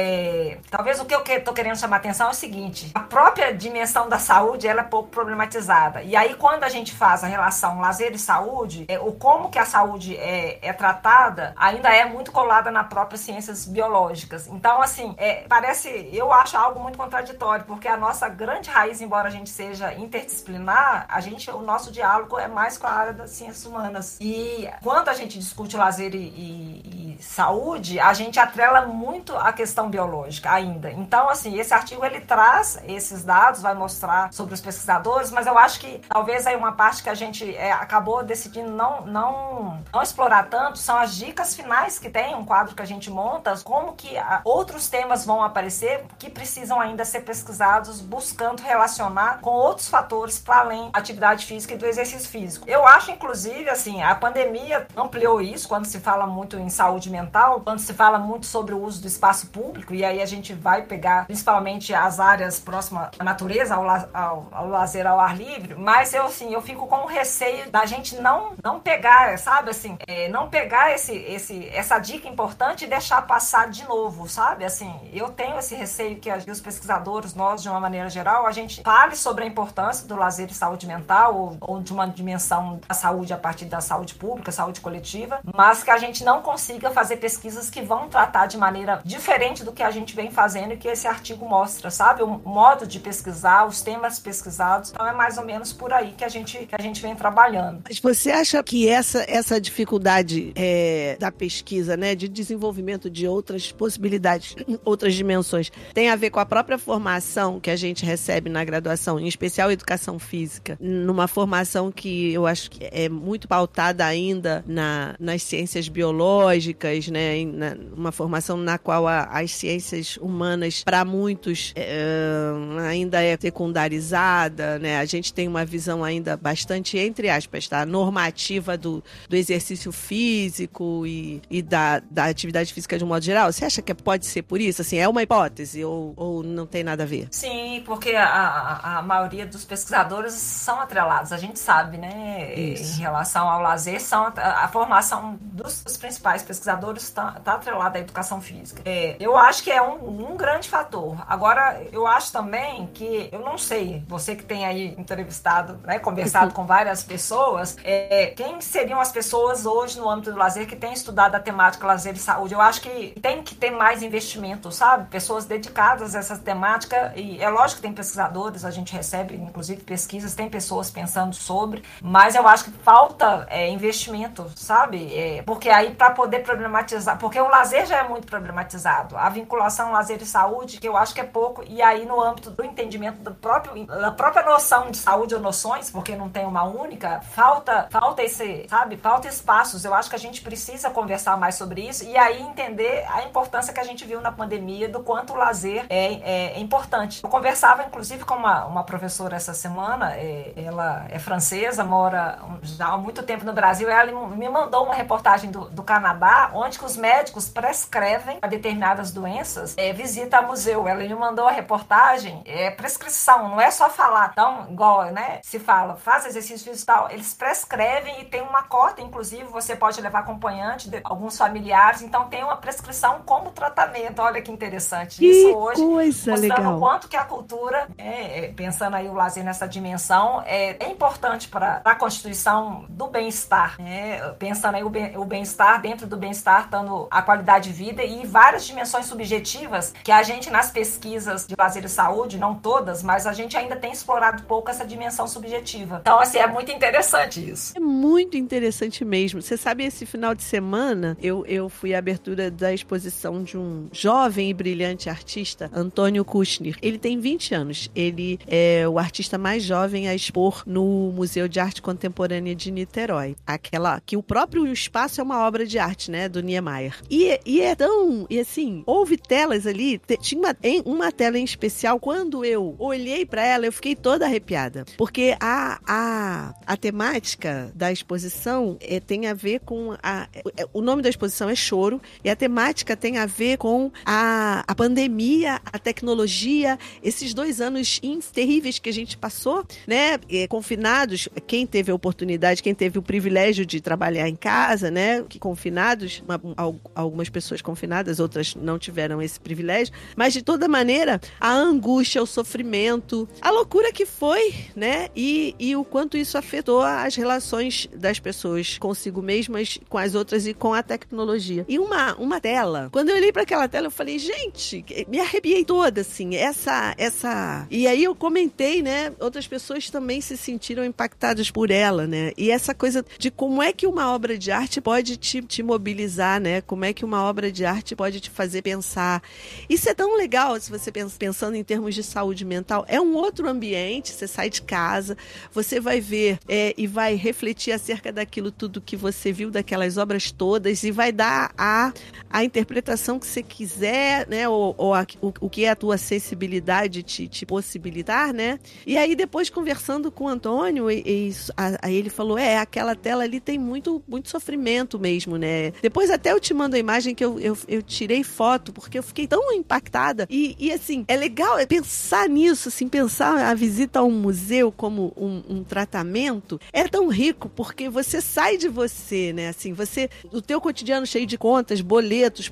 talvez o que eu estou querendo chamar atenção é o seguinte, a própria dimensão da saúde ela é pouco problematizada. E aí, quando a gente faz a relação lazer e saúde, o como que a saúde é, tratada ainda é muito colada na própria ciências biológicas. Então, assim, é, parece, eu acho algo muito contraditório, porque a nossa grande raiz, embora a gente seja interdisciplinar, a gente, o nosso diálogo é mais com a área das ciências humanas. E quando a gente discute lazer e, e, e saúde, a gente atrela muito a questão biológica ainda. Então, assim, esse artigo ele traz esses dados, vai mostrar sobre os pesquisadores, mas eu acho que talvez aí uma parte que a gente é, acabou decidindo não, não, não explorar tanto são as dicas finais que tem um quadro que a gente monta, como que outros temas vão aparecer que precisam ainda ser pesquisados, buscando relacionar com outros fatores para além da atividade física e do exercício físico. Eu acho, inclusive, assim, a pandemia ampliou isso quando se fala muito em saúde mental, quando se fala muito sobre o uso do espaço público, e aí a gente vai pegar principalmente as áreas próximas à natureza, ao, ao, ao lazer ao ar livre, mas eu, assim, eu fico com receio da gente não, não pegar, sabe, assim, é, não pegar esse, esse, essa dica importante e deixar passar de novo, sabe? Assim, eu tenho esse receio que os pesquisadores, nós, de uma maneira geral, a gente fale sobre a importância do lazer e saúde mental ou, ou de uma dimensão da saúde a partir da saúde pública, saúde coletiva, mas que a gente não consiga fazer pesquisas que vão tratar de maneira diferente do que a gente vem fazendo e que esse artigo mostra, sabe? O modo de pesquisar, os temas pesquisados. Então é mais ou menos por aí que a gente, que a gente vem trabalhando. Mas você acha que essa, essa dificuldade é, da pesquisa, né, de desenvolvimento de outras possibilidades, outras dimensões, tem a ver com a própria formação que a gente recebe na graduação, em especial educação física, numa formação que eu acho que é muito pautada ainda na, nas ciências biológicas, né, na, uma formação na qual a, as ciências humanas, para muitos, é, ainda é secundarizada, né, a gente tem uma visão ainda bastante, entre aspas, tá, normativa do, do exercício físico e, e da, da atividade física de um modo geral? Você acha que pode ser por isso? Assim, é uma hipótese ou, ou não tem nada a ver? Sim, porque a, a, a maioria dos pesquisadores são atrelados, a gente sabe, né? Isso. Em relação ao lazer, são a, a formação dos, dos, principais pesquisadores está tá atrelada à educação física. É, eu acho que é um, um grande fator. Agora, eu acho também que, eu não sei, você que tem aí entrevistado, né, conversado com várias pessoas, é, quem seriam as pessoas hoje no âmbito do lazer que têm estudado a temática lazer e saúde? Eu acho que tem que ter mais investimento, sabe? Pessoas dedicadas a essa temática e é lógico que tem pesquisadores, a gente recebe inclusive pesquisas, tem pessoas pensando sobre, mas eu acho que falta é, investimento, sabe? É, porque aí para poder problematizar, porque o lazer já é muito problematizado, a vinculação lazer e saúde, que eu acho que é pouco, e aí no âmbito do entendimento do próprio, da própria noção de saúde ou noções, porque não tem uma única, falta, falta esse, sabe? Falta espaços. Eu acho que a gente precisa conversar mais sobre isso e aí entender a importância que a gente viu na pandemia do quanto o lazer é, é, é importante. Eu conversava, inclusive, com uma, uma professora essa semana, é, ela é francesa, mora já há muito tempo no Brasil, ela me mandou uma reportagem do, do Canadá, onde os médicos prescrevem a determinadas doenças é, visita a museu. Ela me mandou a reportagem, é prescrição, não é só falar. Então, igual, né, se fala, faz exercício físico tal, eles prescrevem e tem uma cota, inclusive, você pode levar acompanhante de alguns familiares, então tem uma prescrição como tratamento. Olha que interessante. Que Isso hoje coisa mostrando legal. o quanto que a cultura, é, é, pensando aí o lazer nessa dimensão, é, é importante para a constituição do bem-estar. Né? Pensando aí o bem-estar, dentro do bem-estar, estando a qualidade de vida e várias dimensões subjetivas que a gente nas pesquisas de lazer e saúde, não todas, mas a gente ainda tem explorado pouco essa dimensão subjetiva. Então, assim, é muito interessante isso. É muito interessante mesmo. Você sabe, esse final de semana, eu, eu fui à abertura da exposição de um jovem e brilhante artista, Antônio Kushner. Ele tem 20 anos. Ele é o artista mais jovem a expor no Museu de Arte Contemporânea de Niterói. Aquela que o próprio espaço é uma obra de arte, né? do Niemeyer. E, e é tão. E assim, houve telas ali. Tinha uma, uma tela em especial. Quando eu olhei para ela, eu fiquei toda arrepiada. Porque a, a, a temática da exposição é, tem a ver com. A, é, o nome da exposição é Choro. E a temática tem a ver com a, a pandemia, a tecnologia, esses dois anos terríveis que a gente passou, né? Confinados. Quem teve a oportunidade, quem teve o privilégio de trabalhar em casa, né? Que confinados, uma, algumas pessoas confinadas, outras não tiveram esse privilégio, mas de toda maneira, a angústia, o sofrimento, a loucura que foi, né? E, e o quanto isso afetou as relações das pessoas consigo mesmas, com as outras e com a tecnologia. E uma, uma tela, quando eu olhei para aquela tela, eu falei, gente, me arrepiei toda, assim, essa, essa. E aí eu comentei, né? Outras pessoas também se sentiram impactadas por ela, né? E essa coisa de como é que uma obra de arte pode te, te mobilizar, né? Como é que uma obra de arte pode te fazer pensar. Isso é tão legal se você pensa, pensando em termos de saúde mental. É um outro ambiente, você sai de casa, você vai ver é, e vai refletir acerca daquilo tudo que você viu, daquelas obras todas, e vai dar a, a interpretação que você quiser, né? Ou, ou a, o, o que é a tua sensibilidade te, te possibilitar, né? E aí, depois, conversando com o Antônio, e, e, a, aí ele falou: é, aquela tela ali tem muito, muito sofrimento mesmo, né? Depois até eu te mando a imagem que eu, eu, eu tirei foto, porque eu fiquei tão impactada. E, e assim, é legal pensar nisso, assim, pensar a visita a um museu como um, um tratamento é tão rico, porque você sai de você, né? Assim, você. O teu cotidiano cheio de contas, boletos,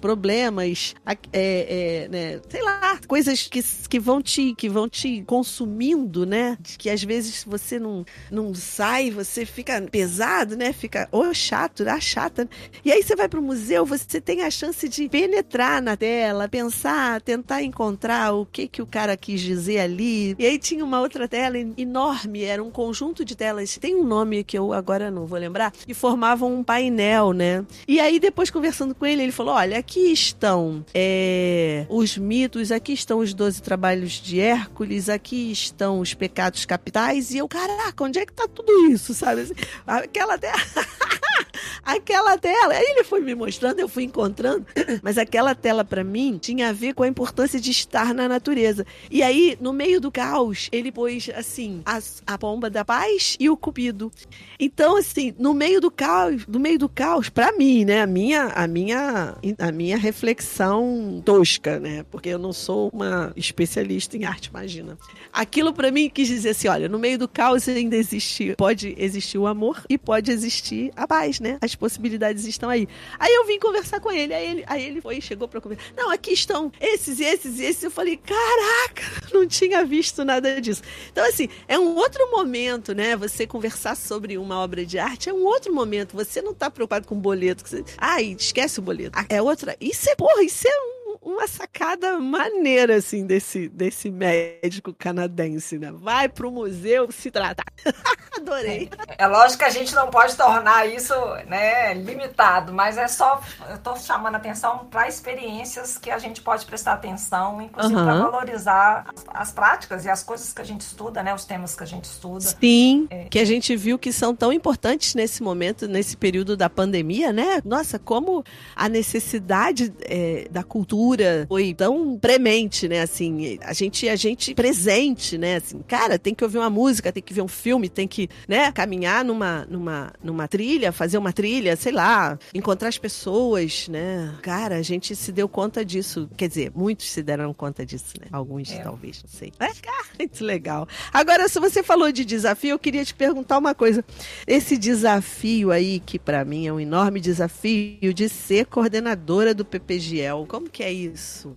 problemas, é, é, né? sei lá, coisas que, que vão te que vão te consumindo, né? Que às vezes você não, não sai, você fica pesado, né? Fica ou chato, ah, chata. E aí você vai para o museu, você tem a chance de penetrar na tela, pensar, tentar encontrar o que que o cara quis dizer ali. E aí tinha uma outra tela enorme, era um conjunto de telas, tem um nome que eu agora não vou lembrar, que formavam um painel, né? E aí depois conversando com ele, ele falou: olha, aqui estão é, os mitos, aqui estão os doze trabalhos de Hércules, aqui estão os pecados capitais, e eu, caraca, onde é que tá tudo isso, sabe? Assim, aquela tela. aquela tela. Aí ele foi me mostrando, eu fui encontrando, mas aquela tela para mim tinha a ver com a importância de estar na natureza. E aí, no meio do caos, ele pôs assim, a, a pomba da paz e o cupido. Então, assim, no meio do caos, no meio do caos, para mim, né, a minha a minha a minha reflexão tosca, né? Porque eu não sou uma especialista em arte, imagina. Aquilo para mim quis dizer assim, olha, no meio do caos ainda existe, pode existir o amor e pode existir a paz, né? As possibilidades estão aí. Aí eu vim conversar com ele, aí ele, aí ele foi, chegou para conversar. Não, aqui estão esses, esses e esses. Eu falei, caraca, não tinha visto nada disso. Então, assim, é um outro momento, né? Você conversar sobre uma obra de arte é um outro momento. Você não tá preocupado com o boleto. Você... Ai, esquece o boleto. É outra. Isso é, porra, isso é uma sacada maneira, assim, desse, desse médico canadense, né? Vai pro museu se tratar. Adorei. É, é, lógico que a gente não pode tornar isso, né, limitado, mas é só, eu tô chamando atenção para experiências que a gente pode prestar atenção, inclusive uhum. para valorizar as, as, práticas e as coisas que a gente estuda, né, os temas que a gente estuda. Sim, é. que a gente viu que são tão importantes nesse momento, nesse período da pandemia, né? Nossa, como a necessidade é, da cultura cultura foi tão premente, né? Assim, a gente, a gente presente, né? Assim, cara, tem que ouvir uma música, tem que ver um filme, tem que, né, caminhar numa, numa, numa trilha, fazer uma trilha, sei lá, encontrar as pessoas, né? Cara, a gente se deu conta disso. Quer dizer, muitos se deram conta disso, né? Alguns, é. talvez, não sei. É, muito legal. Agora, se você falou de desafio, eu queria te perguntar uma coisa. Esse desafio aí, que para mim é um enorme desafio de ser coordenadora do PPGL, como que é isso,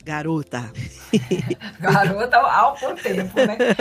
garota? garota há algum tempo, né?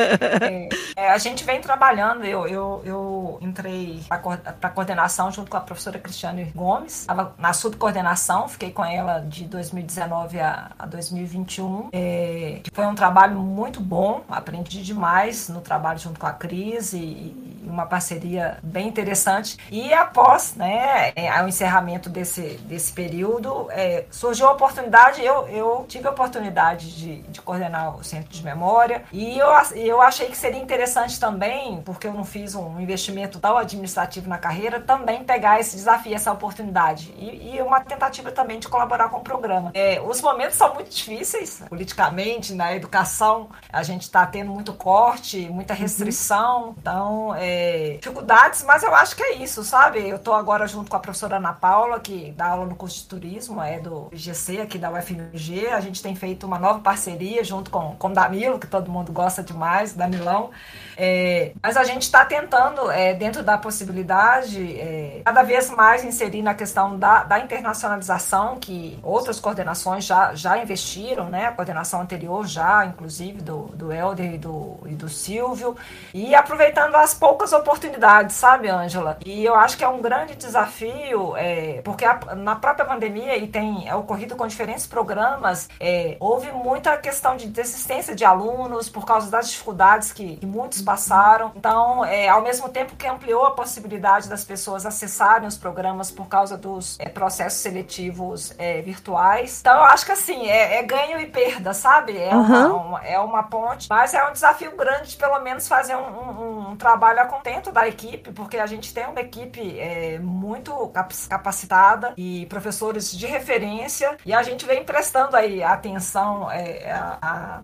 É, é, a gente vem trabalhando, eu, eu, eu entrei para coordenação junto com a professora Cristiane Gomes, estava na subcoordenação, fiquei com ela de 2019 a, a 2021. É, foi um trabalho muito bom, aprendi demais no trabalho junto com a Cris e, e uma parceria bem interessante. E após né, é, o encerramento desse, desse período, é, surgiu a oportunidade, eu, eu tive a oportunidade de, de coordenar o Centro de Memória e eu, eu achei que seria interessante também, porque eu não fiz um investimento tão administrativo na carreira, também pegar esse desafio, essa oportunidade. E, e uma tentativa também de colaborar com o programa. É, os momentos são muito difíceis, politicamente, na educação, a gente está tendo muito corte, muita restrição, uhum. então, é, dificuldades, mas eu acho que é isso, sabe? Eu estou agora junto com a professora Ana Paula, que dá aula no curso de turismo, é do IGC aqui da UFMG, a gente tem feito uma nova parceria junto com, com o Danilo, que todo mundo gosta demais, Danilão, é, mas a gente está tentando, é, dentro da possibilidade, é, cada vez mais inserir na questão da, da internacionalização, que outras coordenações já, já investiram, né? A coordenação anterior já, inclusive, do, do Helder e do, e do Silvio, e aproveitando as poucas oportunidades, sabe, Ângela? E eu acho que é um grande desafio, é, porque a, na própria pandemia, e tem é, ocorrido com diferentes programas, é, houve muita questão de desistência de alunos por causa das dificuldades que, que muitos passaram. Então, é, ao mesmo tempo que ampliou a possibilidade das pessoas acessarem os programas por causa dos é, processos seletivos é, virtuais. Então, eu acho que assim, é, é ganho e perda, sabe? É, uhum. uma, uma, é uma ponte, mas é um desafio grande de pelo menos fazer um, um, um trabalho a contento da equipe, porque a gente tem uma equipe é, muito capacitada e professores de referência, e a gente vem prestando aí atenção é,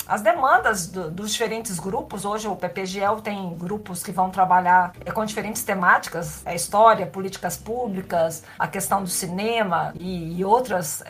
às demandas do, dos diferentes grupos. Hoje o PPG tem grupos que vão trabalhar é, com diferentes temáticas, é, história, políticas públicas, a questão do cinema e, e outras,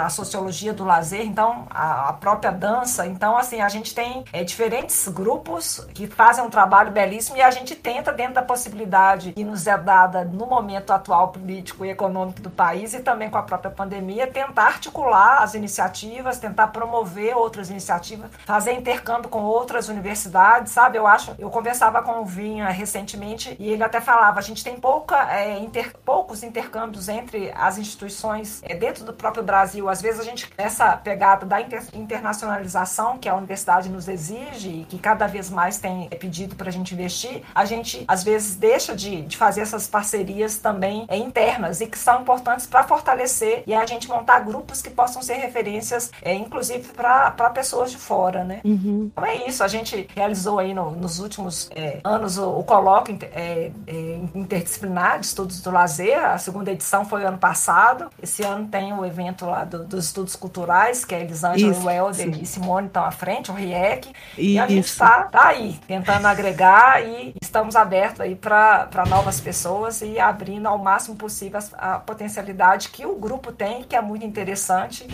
a sociologia do lazer, então a, a, própria dança. Então, assim, a gente tem é, diferentes grupos que fazem um trabalho belíssimo e a gente tenta, dentro da possibilidade que nos é dada no momento atual político e econômico do país e também com a própria pandemia, tentar articular as iniciativas, tentar promover outras iniciativas, fazer intercâmbio com outras universidades, sabe? Eu acho, eu conversava com o Vinha recentemente e ele até falava: a gente tem pouca, é, inter, poucos intercâmbios entre as instituições é, dentro do próprio Brasil. Às vezes a gente, essa pegada da inter, internacionalização que a universidade nos exige e que cada vez mais tem é, pedido para a gente investir, a gente às vezes deixa de, de fazer essas parcerias também é, internas e que são importantes para fortalecer e a gente montar grupos que possam ser referências, é, inclusive para pessoas de fora, né? Uhum. Então é isso, a gente realizou aí no, nos últimos é, anos o, o colóquio é, é, interdisciplinar de estudos do lazer. A segunda edição foi ano passado. Esse ano tem o evento lá do, dos estudos culturais, que é Elisângela, o Helder e Simone estão à frente, o RIEC. E, e a gente está tá aí, tentando agregar e estamos abertos aí para novas pessoas e abrindo ao máximo possível a, a potencialidade que o grupo tem, que é muito interessante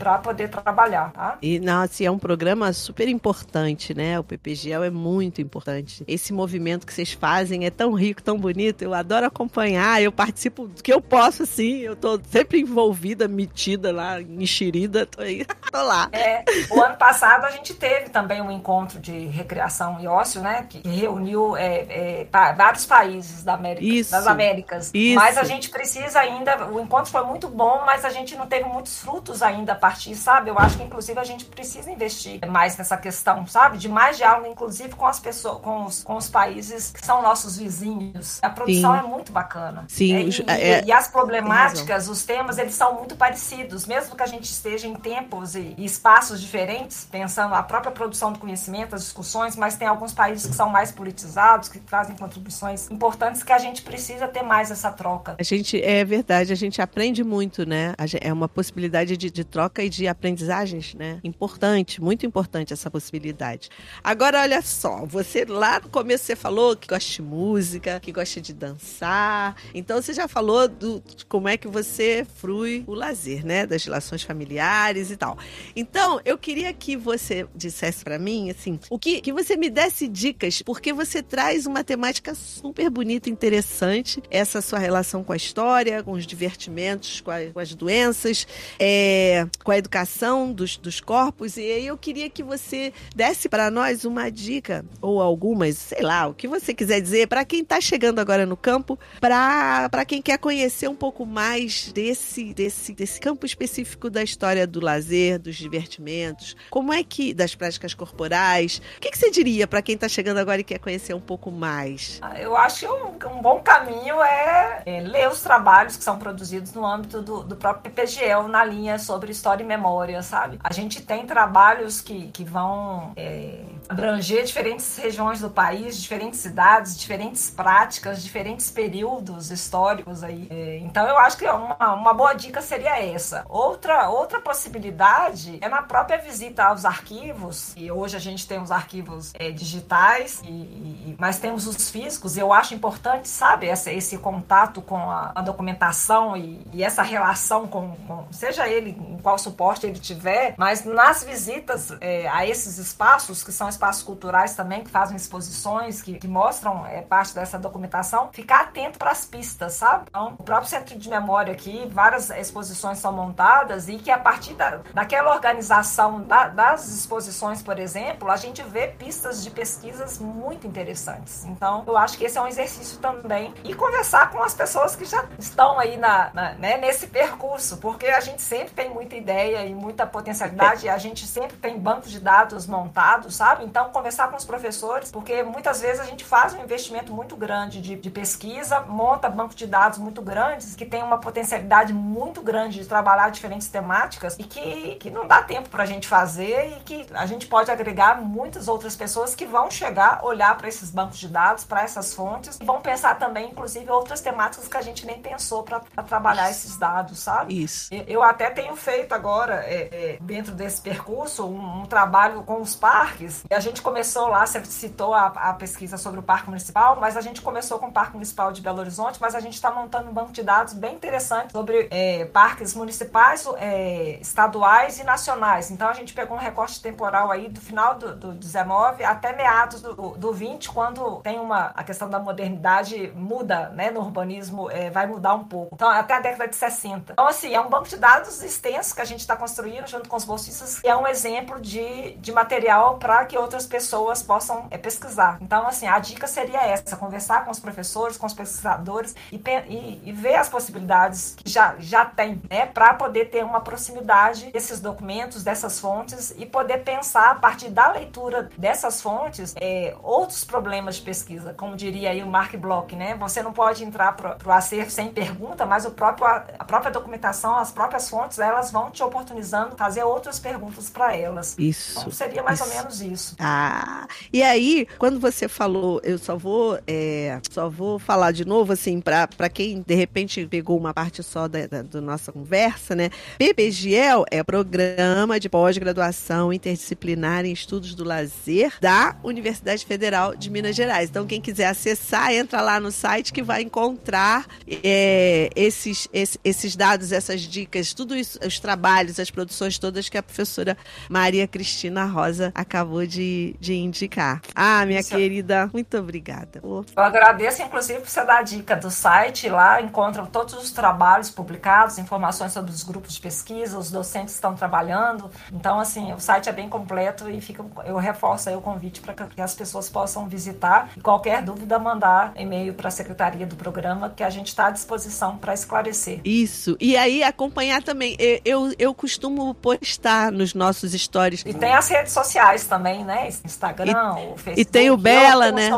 para poder trabalhar, tá? E, não, assim, é um programa super importante, né? O PPGL é muito importante. Esse movimento que vocês fazem é tão rico, tão bonito, eu adoro acompanhar, eu participo do que eu posso, assim, eu tô sempre envolvida, metida lá, enxerida, tô aí, tô lá. É, o ano passado a gente teve também um encontro de recreação e ócio, né? Que reuniu é, é, vários países da América, Isso. das Américas. Isso. Mas a gente precisa ainda, o encontro foi muito bom, mas a gente não teve muitos frutos ainda a partir, sabe? Eu acho que inclusive a gente precisa investir mais nessa questão, sabe? De mais diálogo, inclusive com as pessoas, com os, com os países que são nossos vizinhos. A produção Sim. é muito bacana. Sim. É, e, é, e, as problemáticas, os temas, eles são muito parecidos, mesmo que a gente esteja em tempos e, e espaços diferentes, pensando a própria produção do conhecimento, as discussões, mas tem alguns países que são mais politizados, que trazem contribuições importantes que a gente precisa ter mais essa troca. A gente, é verdade, a gente aprende muito, né? É uma possibilidade de, de troca e de aprendizagens, né? Importante, muito importante essa possibilidade. Agora, olha só, você lá no começo você falou que gosta de música, que gosta de dançar. Então você já falou do, como é que você frui o lazer, né? Das relações familiares e tal. Então, eu queria que você dissesse para mim, assim, o que, que você me desse dicas, porque você traz uma temática super bonita, interessante, essa sua relação com a história, com os divertimentos, com, a, com as doenças. É, com a educação dos, dos corpos. E aí eu queria que você desse para nós uma dica, ou algumas, sei lá, o que você quiser dizer, para quem está chegando agora no campo, para quem quer conhecer um pouco mais desse, desse, desse campo específico da história do lazer, dos divertimentos, como é que. das práticas corporais. O que, que você diria para quem está chegando agora e quer conhecer um pouco mais? Ah, eu acho que um, um bom caminho é, é, ler os trabalhos que são produzidos no âmbito do, do próprio PPGL na linha sobre história e memória, sabe? A gente tem trabalhos que, que vão é, abranger diferentes regiões do país, diferentes cidades, diferentes práticas, diferentes períodos históricos aí. É, então eu acho que uma, uma boa dica seria essa. Outra, outra possibilidade é na própria visita aos arquivos, e hoje a gente tem os arquivos é, digitais, e, e, mas temos os físicos, eu acho importante, sabe, essa, esse contato com a, a documentação e, e, essa relação com, com, seja ele em qual suporte ele tiver, mas nas visitas é, a esses espaços que são culturais também, que fazem exposições, que, que mostram é, parte dessa documentação, ficar atento para as pistas, sabe? Então, o próprio Centro de Memória aqui, várias exposições são montadas e que a partir da, daquela organização da, das exposições, por exemplo, a gente vê pistas de pesquisas muito interessantes. Então, eu acho que esse é um exercício também. E conversar com as pessoas que já estão aí na, na né, nesse percurso, porque a gente sempre tem muita ideia e muita potencialidade, e a gente sempre tem bancos de dados montados, sabe? Então, conversar com os professores, porque muitas vezes a gente faz um investimento muito grande de, de pesquisa, monta banco de dados muito grandes, que tem uma potencialidade muito grande de trabalhar diferentes temáticas e que, que não dá tempo para a gente fazer e que a gente pode agregar muitas outras pessoas que vão chegar, olhar para esses bancos de dados, para essas fontes, e vão pensar também, inclusive, outras temáticas que a gente nem pensou para trabalhar esses dados, sabe? Isso. Eu até tenho feito agora, é, é, dentro desse percurso, um, um, trabalho com os parques, e a gente começou lá, você citou a, a, pesquisa sobre o Parque Municipal, mas a gente começou com o Parque Municipal de Belo Horizonte, mas a gente está montando um banco de dados bem interessante sobre é, parques municipais, é, estaduais e nacionais. Então a gente pegou um recorte temporal aí do final do, do 19 até meados do, do 20, quando tem uma a questão da modernidade muda, né, no urbanismo é, vai mudar um pouco. Então até a década de 60. Então assim, é um banco de dados extenso que a gente está construindo junto com os bolsistas, e é um exemplo de, de material para que outras pessoas possam é, pesquisar. Então, assim, a dica seria essa: conversar com os professores, com os pesquisadores e, e, e ver as possibilidades que já, já tem, né, para poder ter uma proximidade desses documentos, dessas fontes e poder pensar a partir da leitura dessas fontes é, outros problemas de pesquisa, como diria aí o Mark Bloch, né? Você não pode entrar para o acervo sem pergunta, mas o próprio, a própria documentação, as próprias fontes, elas vão te oportunizando fazer outras perguntas para elas. Isso. Então, seria mais isso. ou menos isso. Ah, e aí, quando você falou, eu só vou, é, só vou falar de novo, assim, para quem de repente pegou uma parte só da, da, nossa conversa, né? PPGL é Programa de Pós-Graduação Interdisciplinar em Estudos do Lazer da Universidade Federal de Minas Gerais. Então, quem quiser acessar, entra lá no site que vai encontrar é, esses, esses, esses dados, essas dicas, tudo isso, os trabalhos, as produções todas que a professora Maria Cristina Rosa acabou de, de indicar. Ah, minha Isso. querida, muito obrigada. Eu agradeço, inclusive, por você dar a dica do site. Lá encontram todos os trabalhos publicados, informações sobre os grupos de pesquisa, os docentes estão trabalhando. Então, assim, o site é bem completo e fica, eu reforço aí o convite para que as pessoas possam visitar. E qualquer dúvida, mandar e-mail para a secretaria do programa, que a gente está à disposição para esclarecer. Isso. E aí, acompanhar também. Eu, eu, eu costumo postar nos nossos stories. E tem as redes sociais também, né? Instagram, e, Facebook. E tem o Bela, né?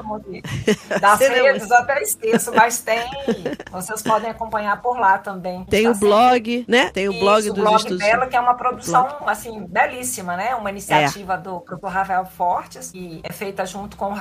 Das redes eu até esqueço, mas tem. Vocês podem acompanhar por lá também. Tem o blog, né? Tem o Isso, blog do blog estudos. Bela, que é uma produção, assim, belíssima, né? Uma iniciativa é. do professor Rafael Fortes, que é feita junto com...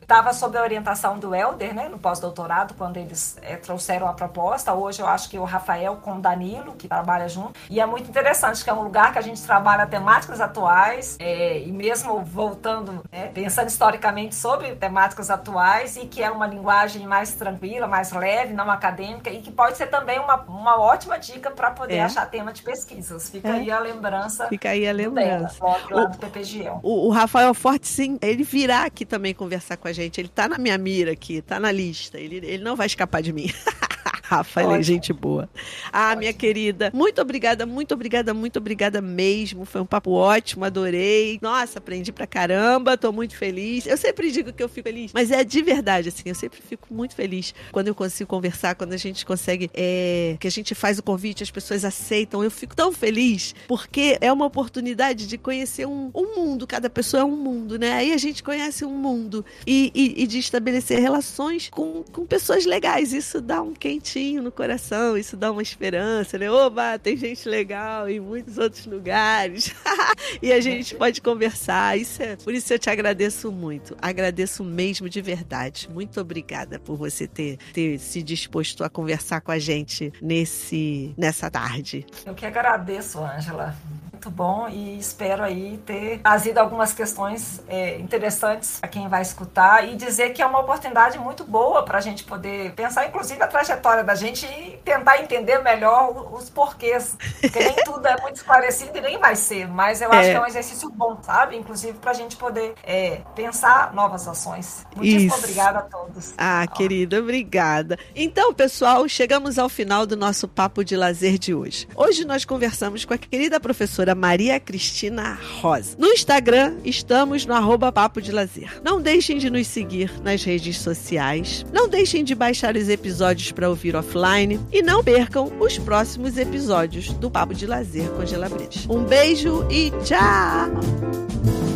Estava é, sob a orientação do Helder, né? No pós-doutorado, quando eles é, trouxeram a proposta. Hoje eu acho que o Rafael com o Danilo, que trabalha junto. E é muito interessante, que é um lugar que a gente trabalha temáticas atuais, é, e mesmo voltando, né, pensando historicamente sobre temáticas atuais, e que é uma linguagem mais tranquila, mais leve, não acadêmica, e que pode ser também uma, uma ótima dica para poder é. achar tema de pesquisas. Fica é. aí a lembrança. Fica aí a lembrança. Dela, o, do PPGL. O, o, Rafael Forte, sim, ele virá aqui também conversar com a gente. Ele está na minha mira aqui, está na lista. Ele, ele não vai escapar de mim. Rafa, ele é gente boa. Ah, ótimo. minha querida, muito obrigada, muito obrigada, muito obrigada mesmo. Foi um papo ótimo, adorei. Nossa, aprendi pra caramba, tô muito feliz. Eu sempre digo que eu fico feliz, mas é de verdade, assim, eu sempre fico muito feliz quando eu consigo conversar, quando a gente consegue, é, que a gente faz o convite, as pessoas aceitam. Eu fico tão feliz, porque é uma oportunidade de conhecer um, um mundo, cada pessoa é um mundo, né? Aí a gente conhece um mundo e, e, e de estabelecer relações com, com pessoas legais. Isso dá um quentinho no coração, isso dá uma esperança, né? Oba, tem gente legal em muitos outros lugares. e a gente pode conversar. Isso é, por isso eu te agradeço muito. Agradeço mesmo de verdade. Muito obrigada por você ter, ter se disposto a conversar com a gente nesse, nessa tarde. Eu que agradeço, Ângela muito bom e espero aí ter trazido algumas questões é, interessantes a quem vai escutar e dizer que é uma oportunidade muito boa para a gente poder pensar, inclusive, a trajetória da gente tentar entender melhor os porquês. Porque nem tudo é muito esclarecido e nem vai ser, mas eu acho é. que é um exercício bom, sabe? Inclusive para a gente poder é, pensar novas ações. Isso. obrigada a todos. Ah, Ó. querida, obrigada. Então, pessoal, chegamos ao final do nosso papo de lazer de hoje. Hoje nós conversamos com a querida professora Maria Cristina Rosa. No Instagram, estamos no arroba Papo de Lazer. Não deixem de nos seguir nas redes sociais. Não deixem de baixar os episódios para ouvir offline. E não percam os próximos episódios do Papo de Lazer com Gelabretes. Um beijo e tchau!